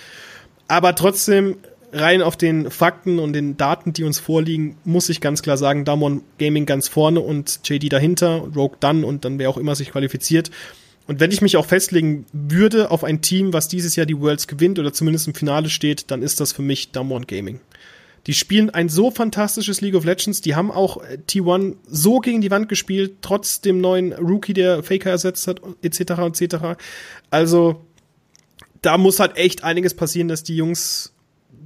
Aber trotzdem, rein auf den Fakten und den Daten, die uns vorliegen, muss ich ganz klar sagen, Damon Gaming ganz vorne und JD dahinter, Rogue dann und dann wer auch immer sich qualifiziert. Und wenn ich mich auch festlegen würde auf ein Team, was dieses Jahr die Worlds gewinnt oder zumindest im Finale steht, dann ist das für mich Damon Gaming. Die spielen ein so fantastisches League of Legends. Die haben auch äh, T1 so gegen die Wand gespielt, trotz dem neuen Rookie, der Faker ersetzt hat, etc. etc. Also da muss halt echt einiges passieren, dass die Jungs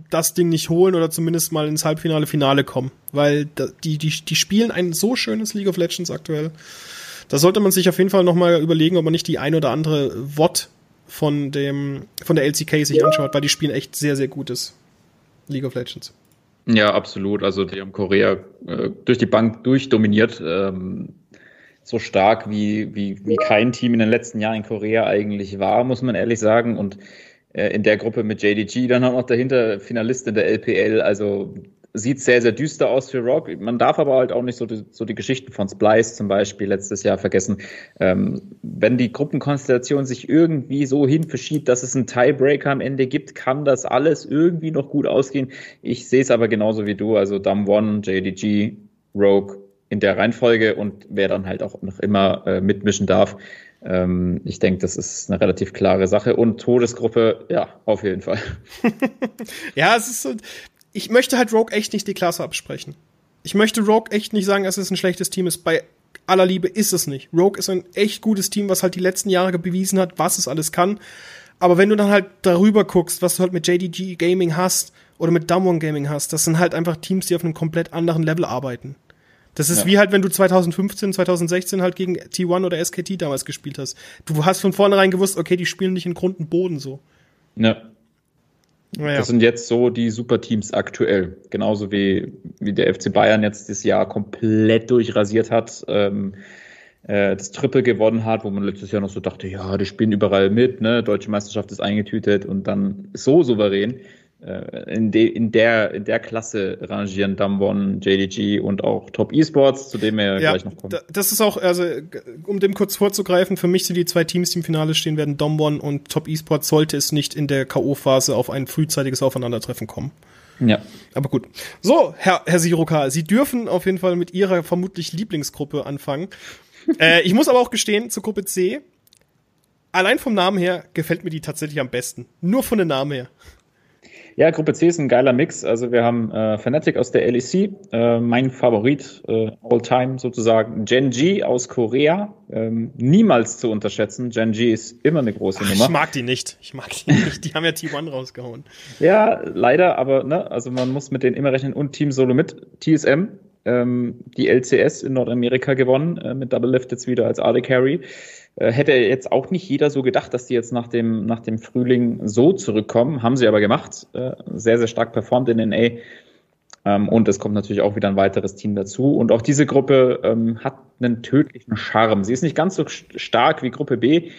das Ding nicht holen oder zumindest mal ins Halbfinale, Finale kommen. Weil die, die, die spielen ein so schönes League of Legends aktuell. Da sollte man sich auf jeden Fall nochmal überlegen, ob man nicht die ein oder andere WOT von dem, von der LCK sich anschaut, weil die spielen echt sehr, sehr gutes League of Legends. Ja, absolut. Also die haben Korea äh, durch die Bank durchdominiert. Ähm, so stark wie, wie, wie kein Team in den letzten Jahren in Korea eigentlich war, muss man ehrlich sagen. Und in der Gruppe mit JDG, dann auch noch dahinter Finalist in der LPL. Also sieht sehr, sehr düster aus für Rock. Man darf aber halt auch nicht so die, so die Geschichten von Splice zum Beispiel letztes Jahr vergessen. Ähm, wenn die Gruppenkonstellation sich irgendwie so hin verschiebt, dass es einen Tiebreaker am Ende gibt, kann das alles irgendwie noch gut ausgehen. Ich sehe es aber genauso wie du. Also Dam One, JDG, Rogue in der Reihenfolge und wer dann halt auch noch immer äh, mitmischen darf. Ähm, ich denke, das ist eine relativ klare Sache. Und Todesgruppe, ja, auf jeden Fall. ja, es ist so. Ich möchte halt Rogue echt nicht die Klasse absprechen. Ich möchte Rogue echt nicht sagen, dass es ein schlechtes Team ist. Bei aller Liebe ist es nicht. Rogue ist ein echt gutes Team, was halt die letzten Jahre bewiesen hat, was es alles kann. Aber wenn du dann halt darüber guckst, was du halt mit JDG Gaming hast oder mit Damwon Gaming hast, das sind halt einfach Teams, die auf einem komplett anderen Level arbeiten. Das ist ja. wie halt, wenn du 2015, 2016 halt gegen T1 oder SKT damals gespielt hast. Du hast von vornherein gewusst, okay, die spielen nicht in Grund und Boden so. Ja. Naja. Das sind jetzt so die Superteams aktuell. Genauso wie, wie der FC Bayern jetzt das Jahr komplett durchrasiert hat, ähm, äh, das Triple gewonnen hat, wo man letztes Jahr noch so dachte, ja, die spielen überall mit, ne? Deutsche Meisterschaft ist eingetütet und dann so souverän. Äh, in, de, in, der, in der Klasse rangieren Damwon, JDG und auch Top Esports, zu dem wir ja, gleich noch kommen. Das ist auch, also um dem kurz vorzugreifen, für mich sind die zwei Teams, die im Finale stehen werden, Damwon und Top Esports, sollte es nicht in der K.O.-Phase auf ein frühzeitiges Aufeinandertreffen kommen. Ja. Aber gut. So, Herr, Herr Siroka, Sie dürfen auf jeden Fall mit Ihrer vermutlich Lieblingsgruppe anfangen. äh, ich muss aber auch gestehen, zur Gruppe C, allein vom Namen her gefällt mir die tatsächlich am besten. Nur von den Namen her. Ja, Gruppe C ist ein geiler Mix. Also wir haben äh, Fnatic aus der LEC, äh, mein Favorit äh, all-time sozusagen, Gen G aus Korea. Ähm, niemals zu unterschätzen. Gen G ist immer eine große Ach, Nummer. Ich mag die nicht. Ich mag die nicht. Die haben ja T1 rausgehauen. Ja, leider, aber ne, also man muss mit denen immer rechnen und Team Solo mit TSM. Ähm, die LCS in Nordamerika gewonnen, äh, mit Double Lift jetzt wieder als AD Carry. Äh, hätte jetzt auch nicht jeder so gedacht, dass die jetzt nach dem, nach dem Frühling so zurückkommen. Haben sie aber gemacht. Äh, sehr, sehr stark performt in NA. Ähm, und es kommt natürlich auch wieder ein weiteres Team dazu. Und auch diese Gruppe ähm, hat einen tödlichen Charme. Sie ist nicht ganz so stark wie Gruppe B,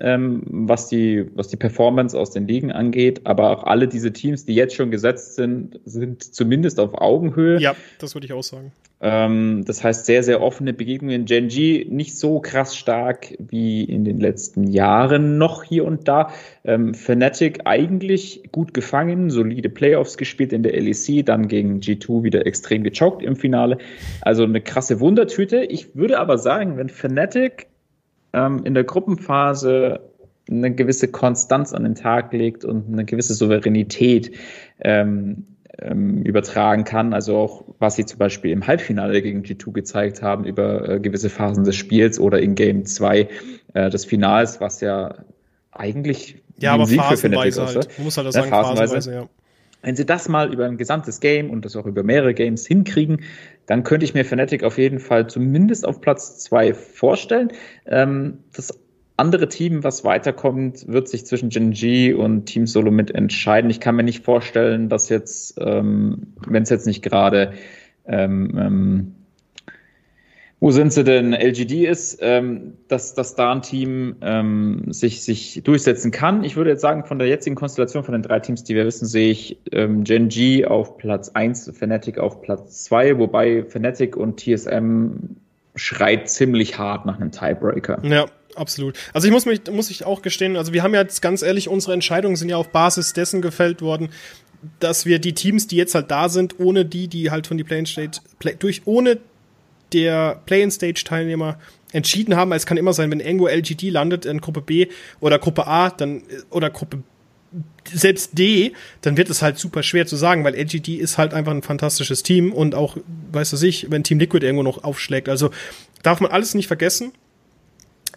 ähm, was, die, was die Performance aus den Ligen angeht. Aber auch alle diese Teams, die jetzt schon gesetzt sind, sind zumindest auf Augenhöhe. Ja, das würde ich auch sagen. Ähm, das heißt, sehr, sehr offene Begegnungen. Genji nicht so krass stark wie in den letzten Jahren noch hier und da. Ähm, Fnatic eigentlich gut gefangen, solide Playoffs gespielt in der LEC, dann gegen G2 wieder extrem gechockt im Finale. Also eine krasse Wundertüte. Ich würde aber sagen, wenn Fnatic ähm, in der Gruppenphase eine gewisse Konstanz an den Tag legt und eine gewisse Souveränität ähm, ähm, übertragen kann. Also auch, was sie zum Beispiel im Halbfinale gegen G2 gezeigt haben über äh, gewisse Phasen des Spiels oder in Game 2 äh, des Finals, was ja eigentlich ja, aber Sieg phasenweise halt. Man muss halt das ja, sagen, phasenweise, phasenweise ja. Wenn sie das mal über ein gesamtes Game und das auch über mehrere Games hinkriegen, dann könnte ich mir Fnatic auf jeden Fall zumindest auf Platz zwei vorstellen. Ähm, das andere Team, was weiterkommt, wird sich zwischen Gen und Team Solo mit entscheiden. Ich kann mir nicht vorstellen, dass jetzt, ähm, wenn es jetzt nicht gerade ähm, ähm, wo sind sie denn? LGD ist, ähm, dass, dass da ein Team ähm, sich, sich durchsetzen kann. Ich würde jetzt sagen, von der jetzigen Konstellation von den drei Teams, die wir wissen, sehe ich ähm, Gen G auf Platz 1, Fnatic auf Platz 2, wobei Fnatic und TSM schreit ziemlich hart nach einem Tiebreaker. Ja, absolut. Also ich muss mich, muss ich auch gestehen, also wir haben ja jetzt ganz ehrlich, unsere Entscheidungen sind ja auf Basis dessen gefällt worden, dass wir die Teams, die jetzt halt da sind, ohne die, die halt von die Play State, Play, durch, ohne der Play-in-Stage-Teilnehmer entschieden haben. Es kann immer sein, wenn irgendwo LGD landet in Gruppe B oder Gruppe A, dann oder Gruppe selbst D, dann wird es halt super schwer zu sagen, weil LGD ist halt einfach ein fantastisches Team und auch, weißt du sich, wenn Team Liquid irgendwo noch aufschlägt. Also darf man alles nicht vergessen.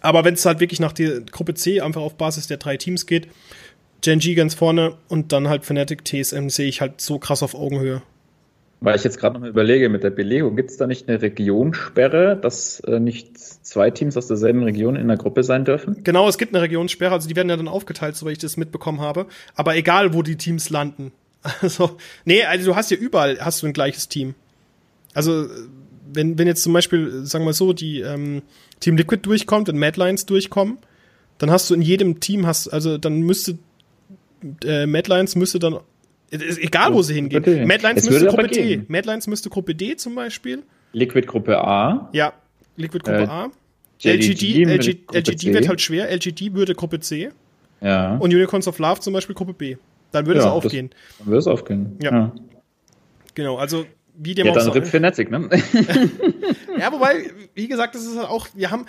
Aber wenn es halt wirklich nach der Gruppe C einfach auf Basis der drei Teams geht, Gen G ganz vorne und dann halt Fnatic TSM sehe ich halt so krass auf Augenhöhe. Weil ich jetzt gerade noch mal überlege, mit der Belegung, gibt es da nicht eine Regionssperre, dass äh, nicht zwei Teams aus derselben Region in der Gruppe sein dürfen? Genau, es gibt eine Regionssperre, also die werden ja dann aufgeteilt, soweit ich das mitbekommen habe. Aber egal, wo die Teams landen. Also, nee, also du hast ja überall hast du ein gleiches Team. Also, wenn, wenn jetzt zum Beispiel, sagen wir so, die ähm, Team Liquid durchkommt und Madlines durchkommen, dann hast du in jedem Team hast, also dann müsste äh, Madlines müsste dann egal, wo sie hingehen. Okay. Madlines müsste Gruppe D. Madlines müsste Gruppe D zum Beispiel. Liquid Gruppe A. Ja, Liquid Gruppe äh, A. LGD, LG, LGD wird halt schwer. LGD würde Gruppe C. Ja. Und Unicorns of Love zum Beispiel Gruppe B. Dann würde ja, es aufgehen. Das, dann würde es aufgehen. Ja. ja. Genau, also wie dem ja, auch dann RIP Fnatic, ne? ja, wobei, wie gesagt, das ist halt auch, wir haben,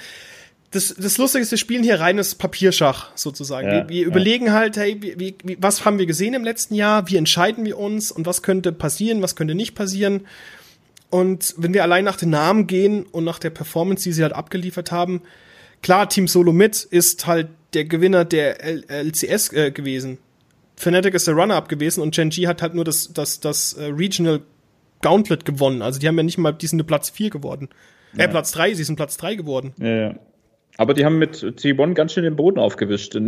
das, das Lustige ist, wir spielen hier reines Papierschach sozusagen. Ja, wir, wir ja. überlegen halt, hey, wie, wie, was haben wir gesehen im letzten Jahr? Wie entscheiden wir uns? Und was könnte passieren? Was könnte nicht passieren? Und wenn wir allein nach den Namen gehen und nach der Performance, die sie halt abgeliefert haben, klar, Team Solo mit ist halt der Gewinner der L LCS äh, gewesen. Fnatic ist der Runner-up gewesen und Gen G hat halt nur das, das, das äh, Regional Gauntlet gewonnen. Also die haben ja nicht mal, die sind Platz 4 geworden. Äh, ja. Äh, Platz 3, sie sind Platz 3 geworden. Ja, ja. Aber die haben mit T1 ganz schön den Boden aufgewischt in,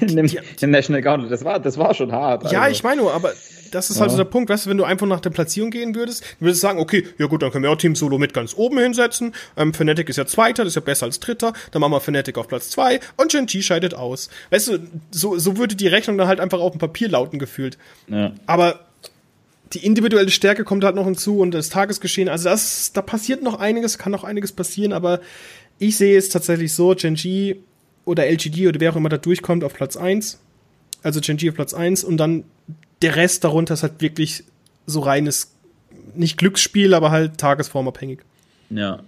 in dem, in National Gauntlet. Das war, das war schon hart. Ja, also. ich meine nur, aber das ist halt so der Punkt, weißt du, wenn du einfach nach der Platzierung gehen würdest, würdest du sagen, okay, ja gut, dann können wir auch Team Solo mit ganz oben hinsetzen. Ähm, Fnatic ist ja Zweiter, das ist ja besser als Dritter. Dann machen wir Fnatic auf Platz zwei und Gen-G scheidet aus. Weißt du, so, so würde die Rechnung dann halt einfach auf dem Papier lauten gefühlt. Ja. Aber die individuelle Stärke kommt halt noch hinzu und das Tagesgeschehen, also das, da passiert noch einiges, kann noch einiges passieren, aber ich sehe es tatsächlich so, Genji oder LGD oder wer auch immer da durchkommt auf Platz 1. Also Genji auf Platz 1 und dann der Rest darunter ist halt wirklich so reines, nicht Glücksspiel, aber halt tagesformabhängig. Ja.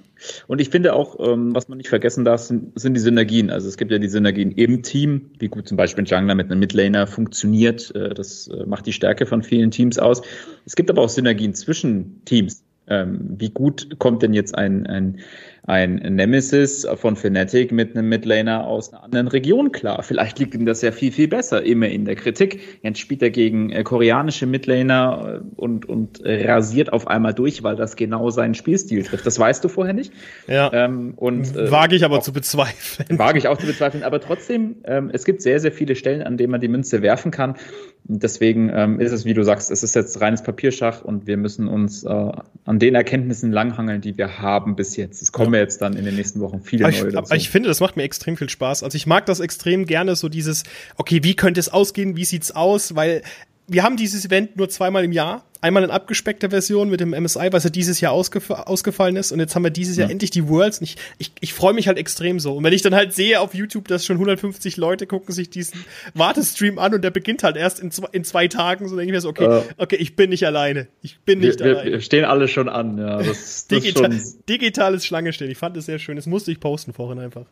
Und ich finde auch, ähm, was man nicht vergessen darf, sind, sind, die Synergien. Also es gibt ja die Synergien im Team, wie gut zum Beispiel ein Jungler mit einem Midlaner funktioniert. Äh, das äh, macht die Stärke von vielen Teams aus. Es gibt aber auch Synergien zwischen Teams. Ähm, wie gut kommt denn jetzt ein, ein ein Nemesis von Fnatic mit einem Midlaner aus einer anderen Region klar. Vielleicht liegt ihm das ja viel, viel besser, immer in der Kritik. Jetzt spielt er gegen äh, koreanische Midlaner äh, und, und rasiert auf einmal durch, weil das genau seinen Spielstil trifft. Das weißt du vorher nicht. Ja. Ähm, und, äh, wage ich aber auch, zu bezweifeln. Wage ich auch zu bezweifeln. Aber trotzdem, ähm, es gibt sehr, sehr viele Stellen, an denen man die Münze werfen kann. Deswegen ähm, ist es, wie du sagst, es ist jetzt reines Papierschach und wir müssen uns äh, an den Erkenntnissen langhangeln, die wir haben bis jetzt. Es kommen ja. Jetzt dann in den nächsten Wochen viele aber neue ich, dazu. Ich finde, das macht mir extrem viel Spaß. Also ich mag das extrem gerne, so dieses, okay, wie könnte es ausgehen, wie sieht's aus? Weil wir haben dieses Event nur zweimal im Jahr. Einmal in abgespeckter Version mit dem MSI, was ja dieses Jahr ausgef ausgefallen ist. Und jetzt haben wir dieses Jahr endlich die Worlds. Und ich, ich, ich freue mich halt extrem so. Und wenn ich dann halt sehe auf YouTube, dass schon 150 Leute gucken sich diesen Wartestream an und der beginnt halt erst in zwei, in zwei Tagen, so denke ich mir so, okay, uh, okay, ich bin nicht alleine. Ich bin nicht wir, alleine. Wir stehen alle schon an, ja. Das, das Digital, schon... Digitales Schlange stehen. Ich fand es sehr schön. Das musste ich posten vorhin einfach.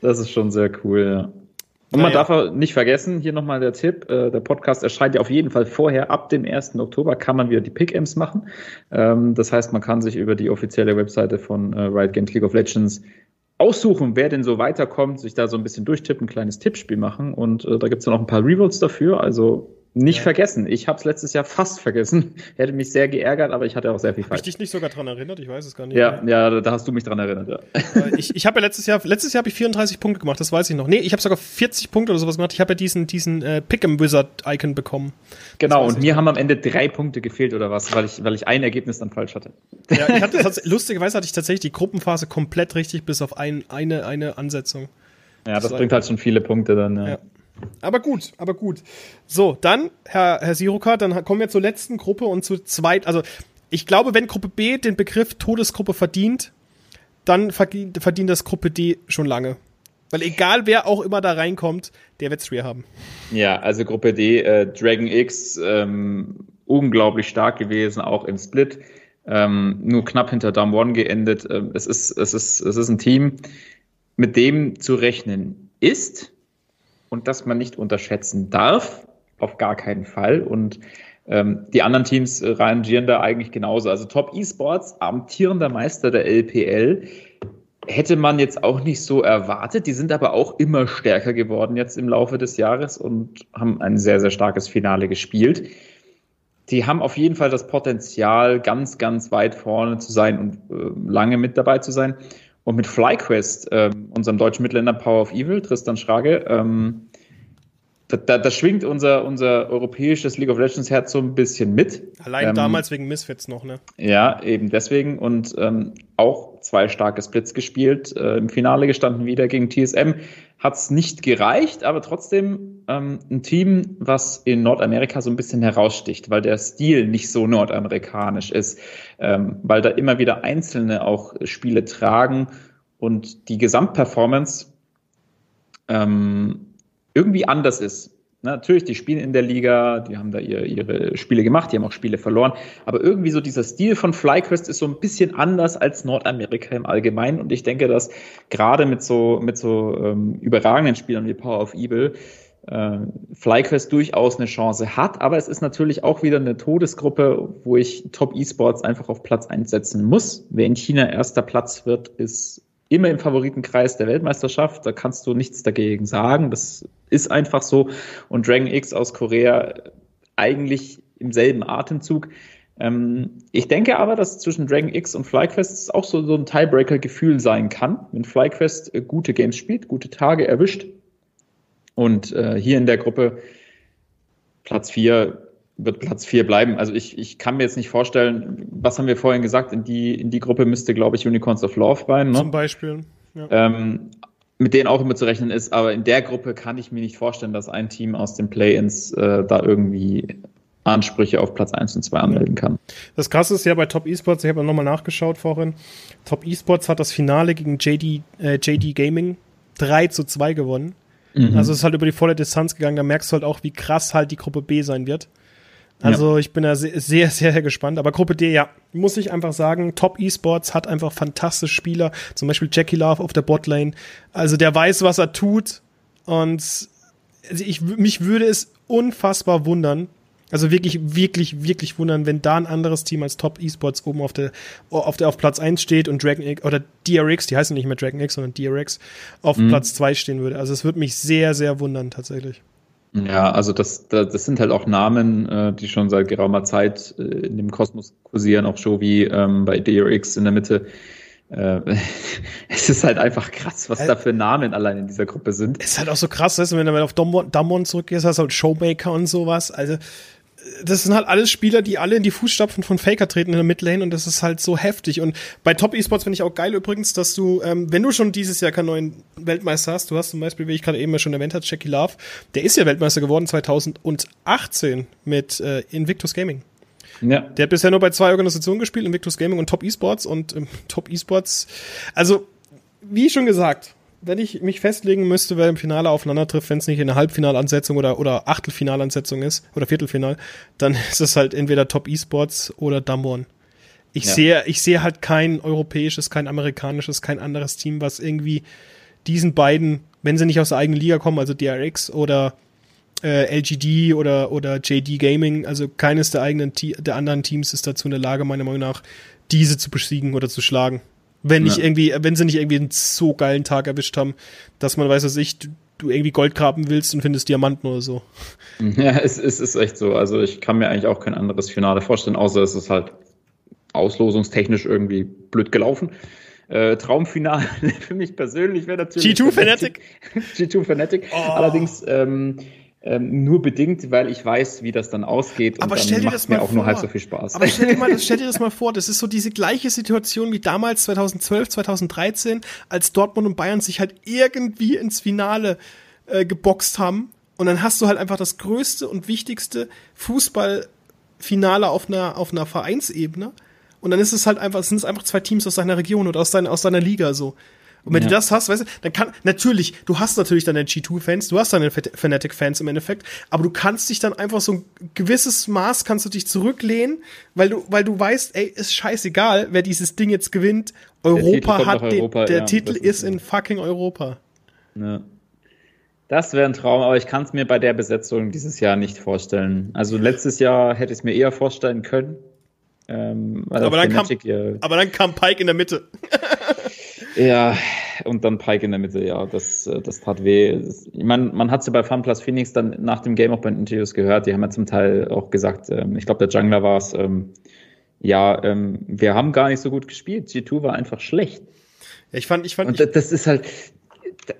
Das ist schon sehr cool, ja. Und man naja. darf nicht vergessen, hier nochmal der Tipp, äh, der Podcast erscheint ja auf jeden Fall vorher, ab dem 1. Oktober kann man wieder die Pick-Ems machen. Ähm, das heißt, man kann sich über die offizielle Webseite von äh, Riot Games League of Legends aussuchen, wer denn so weiterkommt, sich da so ein bisschen durchtippen, ein kleines Tippspiel machen und äh, da gibt's dann auch ein paar Revolts dafür, also nicht ja. vergessen. Ich habe es letztes Jahr fast vergessen. Hätte mich sehr geärgert, aber ich hatte auch sehr viel falsch. Hab ich dich nicht sogar dran erinnert? Ich weiß es gar nicht. Ja, mehr. ja, da hast du mich dran erinnert. Ja. Ich, ich habe ja letztes Jahr, letztes Jahr habe ich 34 Punkte gemacht. Das weiß ich noch. Nee, ich habe sogar 40 Punkte oder sowas gemacht. Ich habe ja diesen diesen äh, Pick'em Wizard Icon bekommen. Genau. Und mir haben am Ende drei Punkte gefehlt oder was, weil ich weil ich ein Ergebnis dann falsch hatte. Ja, ich hatte lustigerweise hatte ich tatsächlich die Gruppenphase komplett richtig bis auf ein, eine eine Ansetzung. Ja, das, das bringt halt schon viele Punkte dann. ja. ja. Aber gut, aber gut. So, dann, Herr, Herr Siroka, dann kommen wir zur letzten Gruppe und zu zweit. Also, ich glaube, wenn Gruppe B den Begriff Todesgruppe verdient, dann verdient, verdient das Gruppe D schon lange. Weil egal wer auch immer da reinkommt, der wird es schwer haben. Ja, also Gruppe D, äh, Dragon X, ähm, unglaublich stark gewesen, auch im Split. Ähm, nur knapp hinter Dam One geendet. Ähm, es, ist, es, ist, es ist ein Team, mit dem zu rechnen ist und das man nicht unterschätzen darf, auf gar keinen Fall. Und ähm, die anderen Teams äh, rangieren da eigentlich genauso. Also Top Esports, amtierender Meister der LPL, hätte man jetzt auch nicht so erwartet. Die sind aber auch immer stärker geworden jetzt im Laufe des Jahres und haben ein sehr, sehr starkes Finale gespielt. Die haben auf jeden Fall das Potenzial, ganz, ganz weit vorne zu sein und äh, lange mit dabei zu sein. Und mit FlyQuest, äh, unserem deutschen Mittelländer Power of Evil, Tristan Schrage, ähm, da, da, da, schwingt unser, unser europäisches League of Legends Herz so ein bisschen mit. Allein ähm, damals wegen Misfits noch, ne? Ja, eben deswegen. Und ähm, auch zwei starke Splits gespielt, äh, im Finale gestanden wieder gegen TSM. Hat es nicht gereicht, aber trotzdem ähm, ein Team, was in Nordamerika so ein bisschen heraussticht, weil der Stil nicht so nordamerikanisch ist, ähm, weil da immer wieder Einzelne auch Spiele tragen und die Gesamtperformance ähm, irgendwie anders ist. Natürlich, die spielen in der Liga, die haben da ihre, ihre Spiele gemacht, die haben auch Spiele verloren. Aber irgendwie so dieser Stil von FlyQuest ist so ein bisschen anders als Nordamerika im Allgemeinen. Und ich denke, dass gerade mit so, mit so ähm, überragenden Spielern wie Power of Evil äh, FlyQuest durchaus eine Chance hat. Aber es ist natürlich auch wieder eine Todesgruppe, wo ich Top Esports einfach auf Platz einsetzen muss. Wer in China erster Platz wird, ist immer im Favoritenkreis der Weltmeisterschaft. Da kannst du nichts dagegen sagen. Das ist einfach so. Und Dragon X aus Korea eigentlich im selben Atemzug. Ähm, ich denke aber, dass zwischen Dragon X und FlyQuest auch so, so ein Tiebreaker-Gefühl sein kann, wenn FlyQuest äh, gute Games spielt, gute Tage erwischt. Und äh, hier in der Gruppe Platz 4 wird Platz 4 bleiben. Also ich, ich kann mir jetzt nicht vorstellen, was haben wir vorhin gesagt, in die, in die Gruppe müsste, glaube ich, Unicorns of Love rein. Ne? Zum Beispiel. Ja. Ähm, mit denen auch immer zu rechnen ist, aber in der Gruppe kann ich mir nicht vorstellen, dass ein Team aus den Play-ins äh, da irgendwie Ansprüche auf Platz 1 und 2 anmelden kann. Das krasse ist ja bei Top Esports, ich habe nochmal nachgeschaut vorhin, Top Esports hat das Finale gegen JD, äh, JD Gaming 3 zu 2 gewonnen. Mhm. Also es ist halt über die volle Distanz gegangen, da merkst du halt auch, wie krass halt die Gruppe B sein wird. Also ja. ich bin da sehr, sehr, sehr gespannt. Aber Gruppe D, ja, muss ich einfach sagen, Top Esports hat einfach fantastische Spieler. Zum Beispiel Jackie Love auf der Botlane. Also der weiß, was er tut. Und also ich, mich würde es unfassbar wundern, also wirklich, wirklich, wirklich wundern, wenn da ein anderes Team als Top Esports oben auf der, auf der, auf Platz 1 steht und Dragon X, oder DRX, die heißen nicht mehr Dragon X, sondern DRX, auf mhm. Platz 2 stehen würde. Also es würde mich sehr, sehr wundern, tatsächlich. Ja, also das, das sind halt auch Namen, äh, die schon seit geraumer Zeit äh, in dem Kosmos kursieren, auch schon wie ähm, bei DRX in der Mitte. Äh, es ist halt einfach krass, was da für Namen allein in dieser Gruppe sind. Es ist halt auch so krass, weißt wenn du auf Damwon zurückgehst, hast du halt Showmaker und sowas. Also das sind halt alles Spieler, die alle in die Fußstapfen von Faker treten in der Midlane und das ist halt so heftig. Und bei Top Esports finde ich auch geil übrigens, dass du, ähm, wenn du schon dieses Jahr keinen neuen Weltmeister hast, du hast zum Beispiel, wie ich gerade eben schon erwähnt habe, Jackie Love, der ist ja Weltmeister geworden 2018 mit äh, Invictus Gaming. Ja. Der hat bisher nur bei zwei Organisationen gespielt, Invictus Gaming und Top Esports und ähm, Top Esports. Also, wie schon gesagt, wenn ich mich festlegen müsste, wer im Finale aufeinander trifft, wenn es nicht eine Halbfinalansetzung oder, oder Achtelfinalansetzung ist oder Viertelfinal, dann ist es halt entweder Top Esports oder Damwon. Ich ja. sehe, ich sehe halt kein europäisches, kein amerikanisches, kein anderes Team, was irgendwie diesen beiden, wenn sie nicht aus der eigenen Liga kommen, also DRX oder äh, LGD oder, oder JD Gaming, also keines der eigenen, der anderen Teams ist dazu in der Lage, meiner Meinung nach, diese zu besiegen oder zu schlagen. Wenn nicht ja. irgendwie, wenn sie nicht irgendwie einen so geilen Tag erwischt haben, dass man weiß, dass ich, du, du irgendwie Gold graben willst und findest Diamanten oder so. Ja, es, es ist echt so. Also ich kann mir eigentlich auch kein anderes Finale vorstellen, außer es ist halt auslosungstechnisch irgendwie blöd gelaufen. Äh, Traumfinale für mich persönlich wäre natürlich. G2 Fanatic. G2 Fanatic. Oh. Allerdings ähm, ähm, nur bedingt, weil ich weiß, wie das dann ausgeht. Aber und stell dir das mal mir auch vor. nur halb so viel Spaß. Aber stell dir, mal, das, stell dir das mal vor, das ist so diese gleiche Situation wie damals 2012, 2013, als Dortmund und Bayern sich halt irgendwie ins Finale äh, geboxt haben. Und dann hast du halt einfach das größte und wichtigste Fußballfinale auf einer, auf einer Vereinsebene. Und dann ist es halt einfach, sind es einfach zwei Teams aus deiner Region oder aus deiner, aus deiner Liga so. Und wenn ja. du das hast, weißt du, dann kann, natürlich, du hast natürlich deine G2-Fans, du hast deine Fanatic-Fans im Endeffekt, aber du kannst dich dann einfach so ein gewisses Maß kannst du dich zurücklehnen, weil du, weil du weißt, ey, ist scheißegal, wer dieses Ding jetzt gewinnt. Europa hat den, Europa, der ja, Titel ist, ist in fucking Europa. Ja. Das wäre ein Traum, aber ich kann es mir bei der Besetzung dieses Jahr nicht vorstellen. Also letztes Jahr hätte ich es mir eher vorstellen können. Ähm, aber, dann kam, aber dann kam Pike in der Mitte. Ja, und dann Pike in der Mitte, ja, das, äh, das tat weh. Ich meine, man hat es ja bei FunPlus Phoenix dann nach dem Game auch bei Interviews gehört, die haben ja zum Teil auch gesagt, ähm, ich glaube, der Jungler war es, ähm, ja, ähm, wir haben gar nicht so gut gespielt, G2 war einfach schlecht. Ja, ich fand, ich fand. Und das, das ist halt,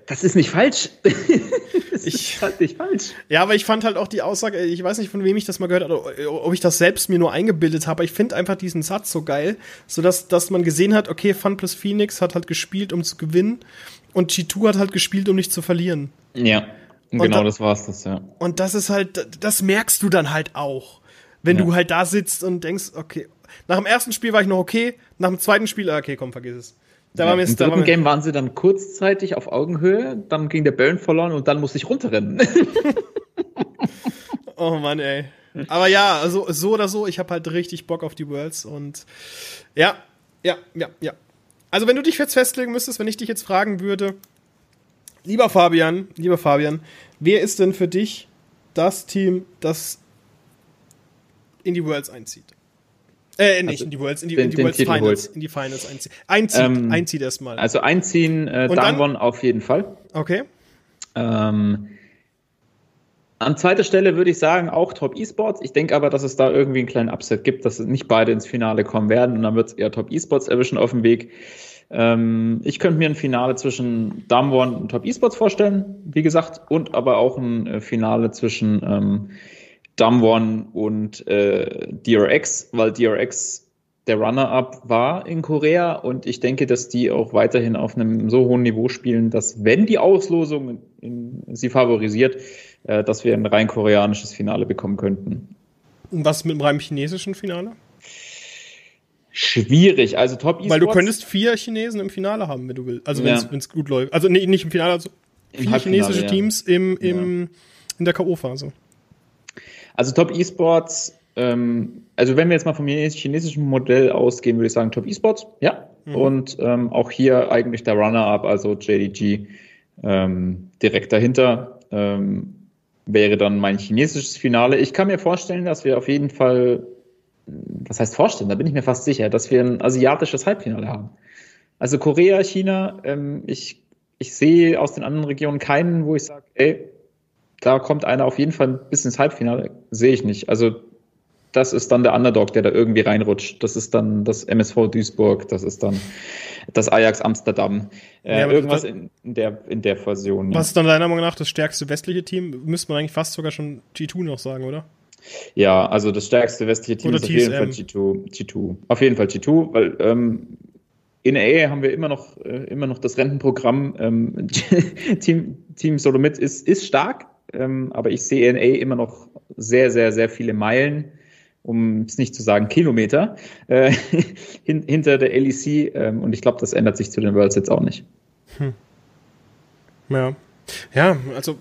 das ist nicht falsch. das ich, ist halt nicht falsch. Ja, aber ich fand halt auch die Aussage, ich weiß nicht, von wem ich das mal gehört habe, ob ich das selbst mir nur eingebildet habe, aber ich finde einfach diesen Satz so geil, so dass, dass man gesehen hat, okay, Fun plus Phoenix hat halt gespielt, um zu gewinnen und G2 hat halt gespielt, um nicht zu verlieren. Ja, und genau da, das war's das, ja. Und das ist halt, das merkst du dann halt auch, wenn ja. du halt da sitzt und denkst, okay, nach dem ersten Spiel war ich noch okay, nach dem zweiten Spiel, okay, komm, vergiss es. Da ja, war mir, Im dritten Game waren sie dann kurzzeitig auf Augenhöhe, dann ging der Baron verloren und dann musste ich runterrennen. oh Mann, ey. Aber ja, also so oder so, ich habe halt richtig Bock auf die Worlds und ja, ja, ja, ja. Also wenn du dich jetzt festlegen müsstest, wenn ich dich jetzt fragen würde, lieber Fabian, lieber Fabian, wer ist denn für dich das Team, das in die Worlds einzieht? Äh, nicht also in die Worlds, in die, den, in die Worlds Finals. Holt. In die Finals einziehen. Einzieht, ähm, einzieht erstmal. Also einziehen, äh, Danwon auf jeden Fall. Okay. Ähm, an zweiter Stelle würde ich sagen, auch Top Esports. Ich denke aber, dass es da irgendwie einen kleinen Upset gibt, dass nicht beide ins Finale kommen werden und dann wird es eher Top Esports erwischen auf dem Weg. Ähm, ich könnte mir ein Finale zwischen Damwon und Top Esports vorstellen, wie gesagt, und aber auch ein äh, Finale zwischen ähm, Damwon und äh, DRX, weil DRX der Runner-up war in Korea und ich denke, dass die auch weiterhin auf einem so hohen Niveau spielen, dass wenn die Auslosung in, in, sie favorisiert, äh, dass wir ein rein koreanisches Finale bekommen könnten. Und was mit dem rein chinesischen Finale? Schwierig, also Top Weil du könntest vier Chinesen im Finale haben, wenn du willst. Also wenn es ja. gut läuft. Also nee, nicht im Finale, also vier chinesische ja. Teams im, im, ja. in der K.O.-Phase. Also Top Esports, ähm, also wenn wir jetzt mal vom chinesischen Modell ausgehen, würde ich sagen Top Esports, ja. Mhm. Und ähm, auch hier eigentlich der Runner-up, also JDG ähm, direkt dahinter, ähm, wäre dann mein chinesisches Finale. Ich kann mir vorstellen, dass wir auf jeden Fall, was heißt vorstellen, da bin ich mir fast sicher, dass wir ein asiatisches Halbfinale haben. Also Korea, China, ähm, ich, ich sehe aus den anderen Regionen keinen, wo ich sage, ey, da kommt einer auf jeden Fall bis ins Halbfinale. Sehe ich nicht. Also das ist dann der Underdog, der da irgendwie reinrutscht. Das ist dann das MSV Duisburg, das ist dann das Ajax Amsterdam. Äh, ja, irgendwas in, in, der, in der Version. Was ist dann deiner Meinung nach das stärkste westliche Team? Müsste man eigentlich fast sogar schon G2 noch sagen, oder? Ja, also das stärkste westliche Team oder ist auf jeden Fall G2. G2. Auf jeden Fall G2, weil ähm, in AA haben wir immer noch, äh, immer noch das Rentenprogramm. Ähm, Team, Team Solomit ist, ist stark, ähm, aber ich sehe in AA immer noch sehr, sehr, sehr viele Meilen um es nicht zu sagen Kilometer, äh, hin, hinter der LEC. Ähm, und ich glaube, das ändert sich zu den Worlds jetzt auch nicht. Hm. Ja. Ja, also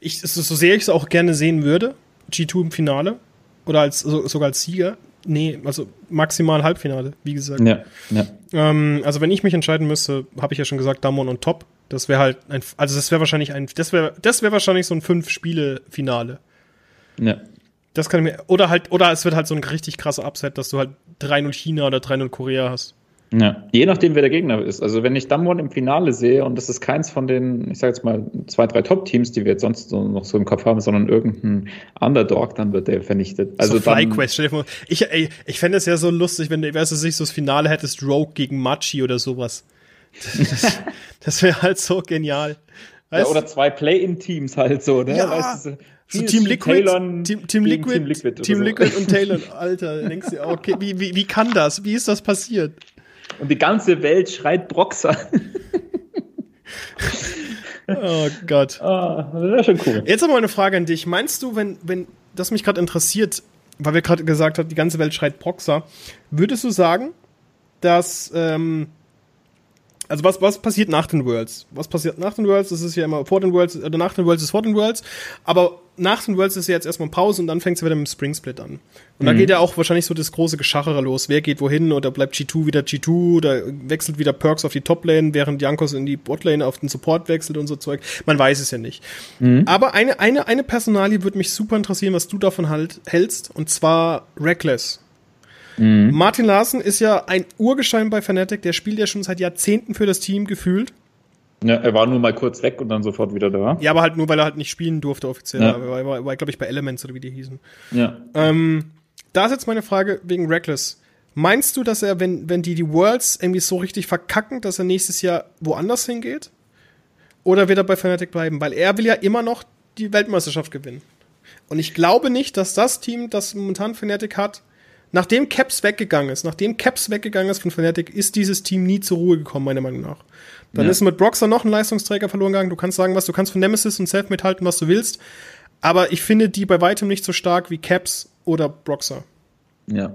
ich, so sehr ich es auch gerne sehen würde, G2 im Finale oder als so, sogar als Sieger. Nee, also maximal Halbfinale, wie gesagt. Ja, ja. Ähm, also wenn ich mich entscheiden müsste, habe ich ja schon gesagt, Damon und Top. Das wäre halt ein, also das wäre wahrscheinlich ein, das wäre, das wäre wahrscheinlich so ein Fünf-Spiele-Finale. Ja. Das kann ich mir, oder halt, oder es wird halt so ein richtig krasser Upset, dass du halt 3-0 China oder 3-0 Korea hast. Ja, je nachdem, wer der Gegner ist. Also wenn ich Damwon im Finale sehe und das ist keins von den, ich sag jetzt mal, zwei, drei Top-Teams, die wir jetzt sonst so noch so im Kopf haben, sondern irgendein Underdog, dann wird der vernichtet. Also so FlyQuest, stell dir vor, ich, ey, ich fände es ja so lustig, wenn du, weißt du, sich so das Finale hättest, Rogue gegen Machi oder sowas. Das, das wäre halt so genial. Ja, oder zwei Play-in-Teams halt so, ne? Ja. Weißt du, so Team Liquid, Team, Team, Liquid, Team Liquid, Team so. Liquid und Taylor. Alter, denkst du, okay, wie, wie, wie kann das? Wie ist das passiert? Und die ganze Welt schreit Broxer. oh Gott. Ah, das wäre schon cool. Jetzt aber eine Frage an dich. Meinst du, wenn, wenn das mich gerade interessiert, weil wir gerade gesagt haben, die ganze Welt schreit Broxer, würdest du sagen, dass ähm, also was, was passiert nach den Worlds? Was passiert nach den Worlds? Das ist ja immer vor den Worlds, oder nach den Worlds ist vor den Worlds. Aber nach den Worlds ist ja jetzt erstmal Pause und dann fängt es wieder mit dem Spring Split an. Und mhm. da geht ja auch wahrscheinlich so das große Geschachere los. Wer geht wohin oder bleibt G2 wieder G2 oder wechselt wieder Perks auf die Top-Lane, während Jankos in die Bot-Lane auf den Support wechselt und so Zeug. Man weiß es ja nicht. Mhm. Aber eine, eine, eine Personalie würde mich super interessieren, was du davon halt hältst. Und zwar Reckless. Mhm. Martin Larsen ist ja ein Urgestein bei Fnatic, der spielt ja schon seit Jahrzehnten für das Team gefühlt. Ja, er war nur mal kurz weg und dann sofort wieder da. Ja, aber halt nur, weil er halt nicht spielen durfte offiziell. Ja. Er war, war glaube ich, bei Elements oder wie die hießen. Ja. Ähm, da ist jetzt meine Frage wegen Reckless. Meinst du, dass er, wenn, wenn die die Worlds irgendwie so richtig verkacken, dass er nächstes Jahr woanders hingeht? Oder wird er bei Fnatic bleiben? Weil er will ja immer noch die Weltmeisterschaft gewinnen. Und ich glaube nicht, dass das Team, das momentan Fnatic hat, Nachdem Caps weggegangen ist, nachdem Caps weggegangen ist von Fnatic, ist dieses Team nie zur Ruhe gekommen, meiner Meinung nach. Dann ja. ist mit Broxer noch ein Leistungsträger verloren gegangen. Du kannst sagen, was du kannst von Nemesis und Self mithalten, was du willst. Aber ich finde die bei weitem nicht so stark wie Caps oder Broxer. Ja.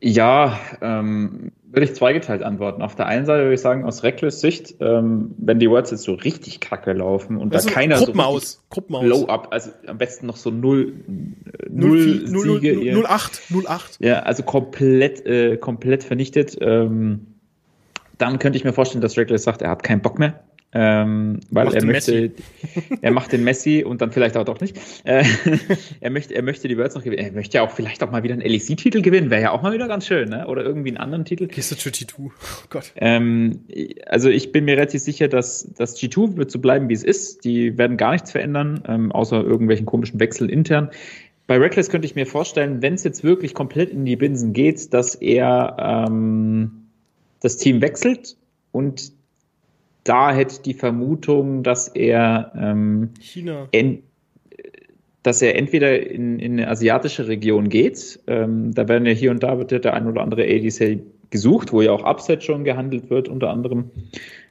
Ja, ähm, würde ich zweigeteilt antworten. Auf der einen Seite würde ich sagen, aus Reckless Sicht, ähm, wenn die Words jetzt so richtig kacke laufen und also da keiner Gruppenmaus, so Gruppenmaus. Blow up, also am besten noch so null, null, null Siege. 0, 0, 08, 08. Ja, also komplett, äh, komplett vernichtet. Ähm, dann könnte ich mir vorstellen, dass Reckless sagt, er hat keinen Bock mehr. Ähm, weil er möchte, er macht den Messi und dann vielleicht auch doch nicht. Äh, er möchte, er möchte die Worlds noch gewinnen. Er möchte ja auch vielleicht auch mal wieder einen LEC-Titel gewinnen. Wäre ja auch mal wieder ganz schön, ne? Oder irgendwie einen anderen Titel. Gehst du zu G2? Oh Gott. Ähm, also ich bin mir relativ sicher, dass das G2 wird so bleiben, wie es ist. Die werden gar nichts verändern, ähm, außer irgendwelchen komischen Wechseln intern. Bei Reckless könnte ich mir vorstellen, wenn es jetzt wirklich komplett in die Binsen geht, dass er ähm, das Team wechselt und da hätte die Vermutung, dass er ähm, China. En, dass er entweder in, in eine asiatische Region geht. Ähm, da werden ja hier und da wird ja der ein oder andere ADC gesucht, wo ja auch Upset schon gehandelt wird, unter anderem.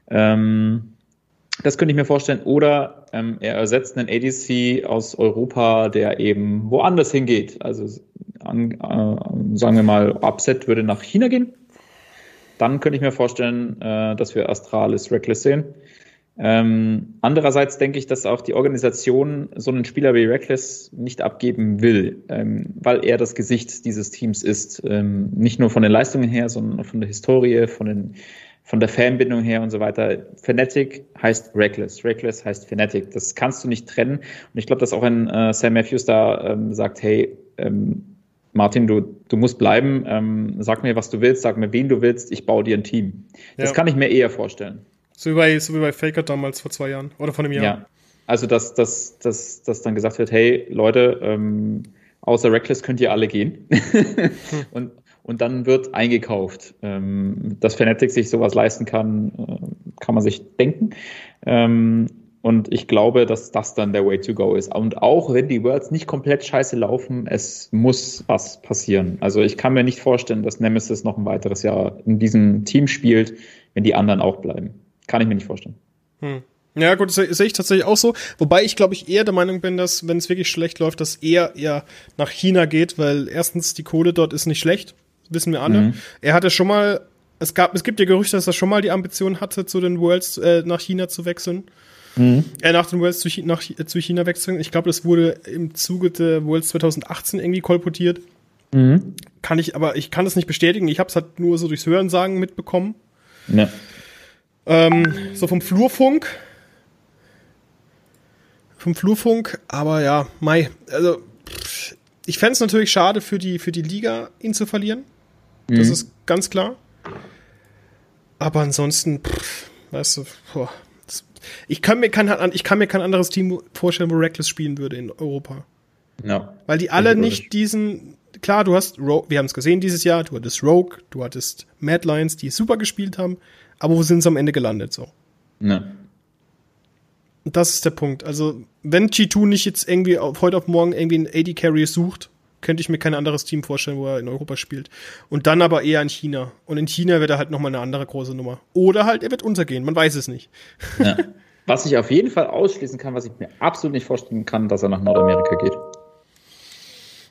Ähm, das könnte ich mir vorstellen. Oder ähm, er ersetzt einen ADC aus Europa, der eben woanders hingeht. Also an, äh, sagen wir mal, Upset würde nach China gehen dann könnte ich mir vorstellen, äh, dass wir Astralis Reckless sehen. Ähm, andererseits denke ich, dass auch die Organisation so einen Spieler wie Reckless nicht abgeben will, ähm, weil er das Gesicht dieses Teams ist. Ähm, nicht nur von den Leistungen her, sondern von der Historie, von, den, von der Fanbindung her und so weiter. Fanatic heißt Reckless, Reckless heißt Fanatic. Das kannst du nicht trennen. Und ich glaube, dass auch ein äh, Sam Matthews da ähm, sagt, hey, ähm, Martin, du, du musst bleiben, ähm, sag mir, was du willst, sag mir, wen du willst, ich baue dir ein Team. Das ja. kann ich mir eher vorstellen. So wie bei, so wie bei Faker damals vor zwei Jahren oder vor einem Jahr. Ja. Also, dass, dass, dass, dass dann gesagt wird, hey, Leute, ähm, außer Reckless könnt ihr alle gehen. und, und dann wird eingekauft. Ähm, dass Fnatic sich sowas leisten kann, äh, kann man sich denken. Ähm, und ich glaube, dass das dann der Way to go ist. Und auch wenn die Worlds nicht komplett scheiße laufen, es muss was passieren. Also ich kann mir nicht vorstellen, dass Nemesis noch ein weiteres Jahr in diesem Team spielt, wenn die anderen auch bleiben. Kann ich mir nicht vorstellen. Hm. Ja, gut, das sehe ich tatsächlich auch so. Wobei ich, glaube ich, eher der Meinung bin, dass, wenn es wirklich schlecht läuft, dass er eher nach China geht, weil erstens die Kohle dort ist nicht schlecht, wissen wir alle. Mhm. Er hatte schon mal, es gab, es gibt ja Gerüchte, dass er schon mal die Ambition hatte, zu den Worlds äh, nach China zu wechseln. Mhm. Er äh, nach den Worlds zu, nach, zu China wechseln. Ich glaube, das wurde im Zuge der Worlds 2018 irgendwie kolportiert. Mhm. Kann ich, aber ich kann das nicht bestätigen. Ich habe es halt nur so durchs Hörensagen mitbekommen. Ja. Ähm, so vom Flurfunk. Vom Flurfunk, aber ja, Mai, also ich fände es natürlich schade für die, für die Liga, ihn zu verlieren. Mhm. Das ist ganz klar. Aber ansonsten, pff, weißt du, boah, ich, kann mir kein, ich kann mir kein anderes Team vorstellen, wo Reckless spielen würde in Europa. Ja. Weil die alle nicht diesen, klar, du hast, Rogue, wir haben es gesehen dieses Jahr, du hattest Rogue, du hattest Mad Lions, die super gespielt haben, aber wo sind sie am Ende gelandet so? Ja. Das ist der Punkt. Also, wenn G2 nicht jetzt irgendwie auf, heute auf morgen irgendwie einen AD Carry sucht, könnte ich mir kein anderes Team vorstellen, wo er in Europa spielt. Und dann aber eher in China. Und in China wird er halt nochmal eine andere große Nummer. Oder halt, er wird untergehen, man weiß es nicht. Ja. Was ich auf jeden Fall ausschließen kann, was ich mir absolut nicht vorstellen kann, dass er nach Nordamerika geht.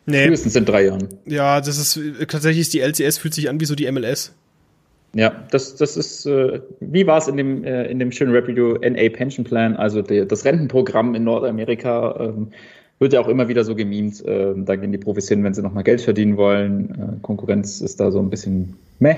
Nee. Frühestens in drei Jahren. Ja, das ist tatsächlich ist die LCS fühlt sich an wie so die MLS. Ja, das, das ist, äh, wie war es in dem, äh, in dem schönen Rap-Video NA Pension Plan, also die, das Rentenprogramm in Nordamerika, ähm, wird ja auch immer wieder so gemimt. Äh, da gehen die Profis hin, wenn sie nochmal Geld verdienen wollen. Äh, Konkurrenz ist da so ein bisschen meh.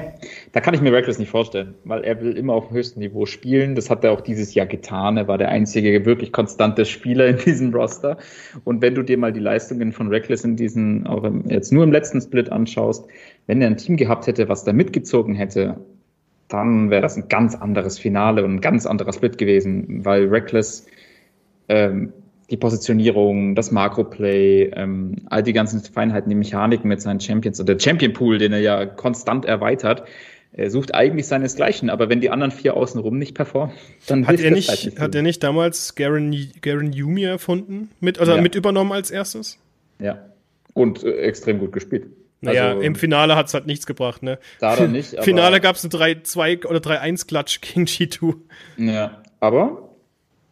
Da kann ich mir Reckless nicht vorstellen, weil er will immer auf dem höchsten Niveau spielen. Das hat er auch dieses Jahr getan. Er war der einzige wirklich konstante Spieler in diesem Roster. Und wenn du dir mal die Leistungen von Reckless in diesen, auch im, jetzt nur im letzten Split anschaust, wenn er ein Team gehabt hätte, was da mitgezogen hätte, dann wäre das ein ganz anderes Finale und ein ganz anderer Split gewesen, weil Reckless ähm, die Positionierung, das Makroplay, ähm, all die ganzen Feinheiten, die Mechaniken mit seinen Champions und der Champion Pool, den er ja konstant erweitert, er sucht eigentlich seinesgleichen, aber wenn die anderen vier außenrum nicht performen, dann hat er nicht, nicht hat er nicht damals Garen, Garen Yumi erfunden, mit, also ja. mit übernommen als erstes? Ja. Und äh, extrem gut gespielt. Naja, also, im Finale hat es halt nichts gebracht, ne? Da dann nicht. Im Finale gab es eine 3-2 oder 3-1-Klatsch gegen G2. Ja, aber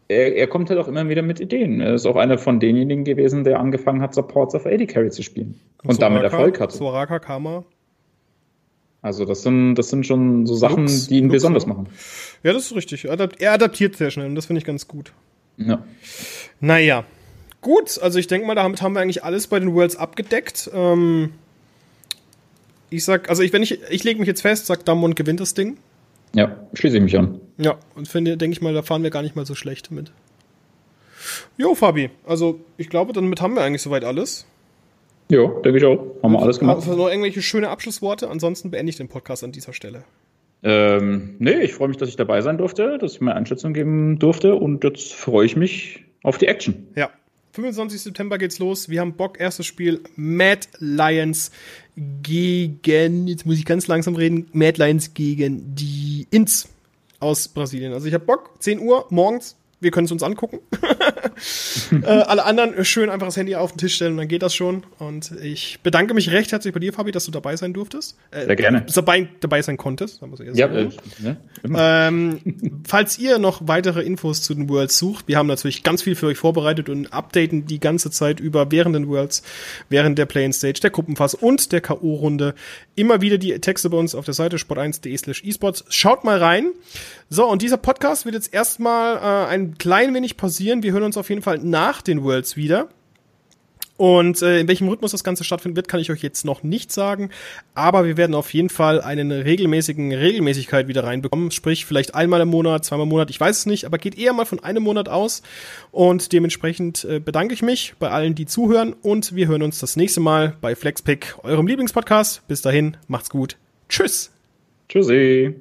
er, er, kommt halt auch immer wieder mit Ideen. Er ist auch einer von denjenigen gewesen, der angefangen hat, Supports of AD Carry zu spielen. Und, und damit Erfolg hatte. Soraka Kama. Also das sind, das sind schon so Sachen, Lux, die ihn Lux, besonders ja. machen. Ja, das ist richtig. Er adaptiert sehr schnell und das finde ich ganz gut. Ja. Naja. Gut, also ich denke mal, damit haben wir eigentlich alles bei den Worlds abgedeckt. Ähm, ich sag, also ich, wenn ich, ich lege mich jetzt fest, sag Damwon gewinnt das Ding. Ja, schließe ich mich an. Ja, und finde, denke ich mal, da fahren wir gar nicht mal so schlecht mit. Jo, Fabi, also ich glaube, damit haben wir eigentlich soweit alles. Ja, denke ich auch. Haben wir alles gemacht. Also noch irgendwelche schöne Abschlussworte? Ansonsten beende ich den Podcast an dieser Stelle. Ähm, nee, ich freue mich, dass ich dabei sein durfte, dass ich meine Einschätzung geben durfte und jetzt freue ich mich auf die Action. Ja. 25. September geht's los. Wir haben Bock, erstes Spiel Mad Lions gegen, jetzt muss ich ganz langsam reden, Mad Lions gegen die Ins aus Brasilien. Also ich habe Bock, 10 Uhr morgens, wir können es uns angucken. äh, alle anderen schön einfach das Handy auf den Tisch stellen und dann geht das schon. Und ich bedanke mich recht herzlich bei dir, Fabi, dass du dabei sein durftest. Äh, Sehr gerne. Dabei, dabei sein konntest. ja, äh, ne? ähm, falls ihr noch weitere Infos zu den Worlds sucht, wir haben natürlich ganz viel für euch vorbereitet und updaten die ganze Zeit über während den Worlds, während der Play Stage, der Gruppenfass und der K.O.-Runde. Immer wieder die Texte bei uns auf der Seite sport1.de slash esports. Schaut mal rein. So, und dieser Podcast wird jetzt erstmal äh, ein klein wenig pausieren. Wir hören uns auf jeden Fall nach den Worlds wieder. Und äh, in welchem Rhythmus das Ganze stattfinden wird, kann ich euch jetzt noch nicht sagen. Aber wir werden auf jeden Fall einen regelmäßigen Regelmäßigkeit wieder reinbekommen. Sprich, vielleicht einmal im Monat, zweimal im Monat, ich weiß es nicht, aber geht eher mal von einem Monat aus. Und dementsprechend äh, bedanke ich mich bei allen, die zuhören. Und wir hören uns das nächste Mal bei Flexpick, eurem Lieblingspodcast. Bis dahin, macht's gut. Tschüss. Tschüssi.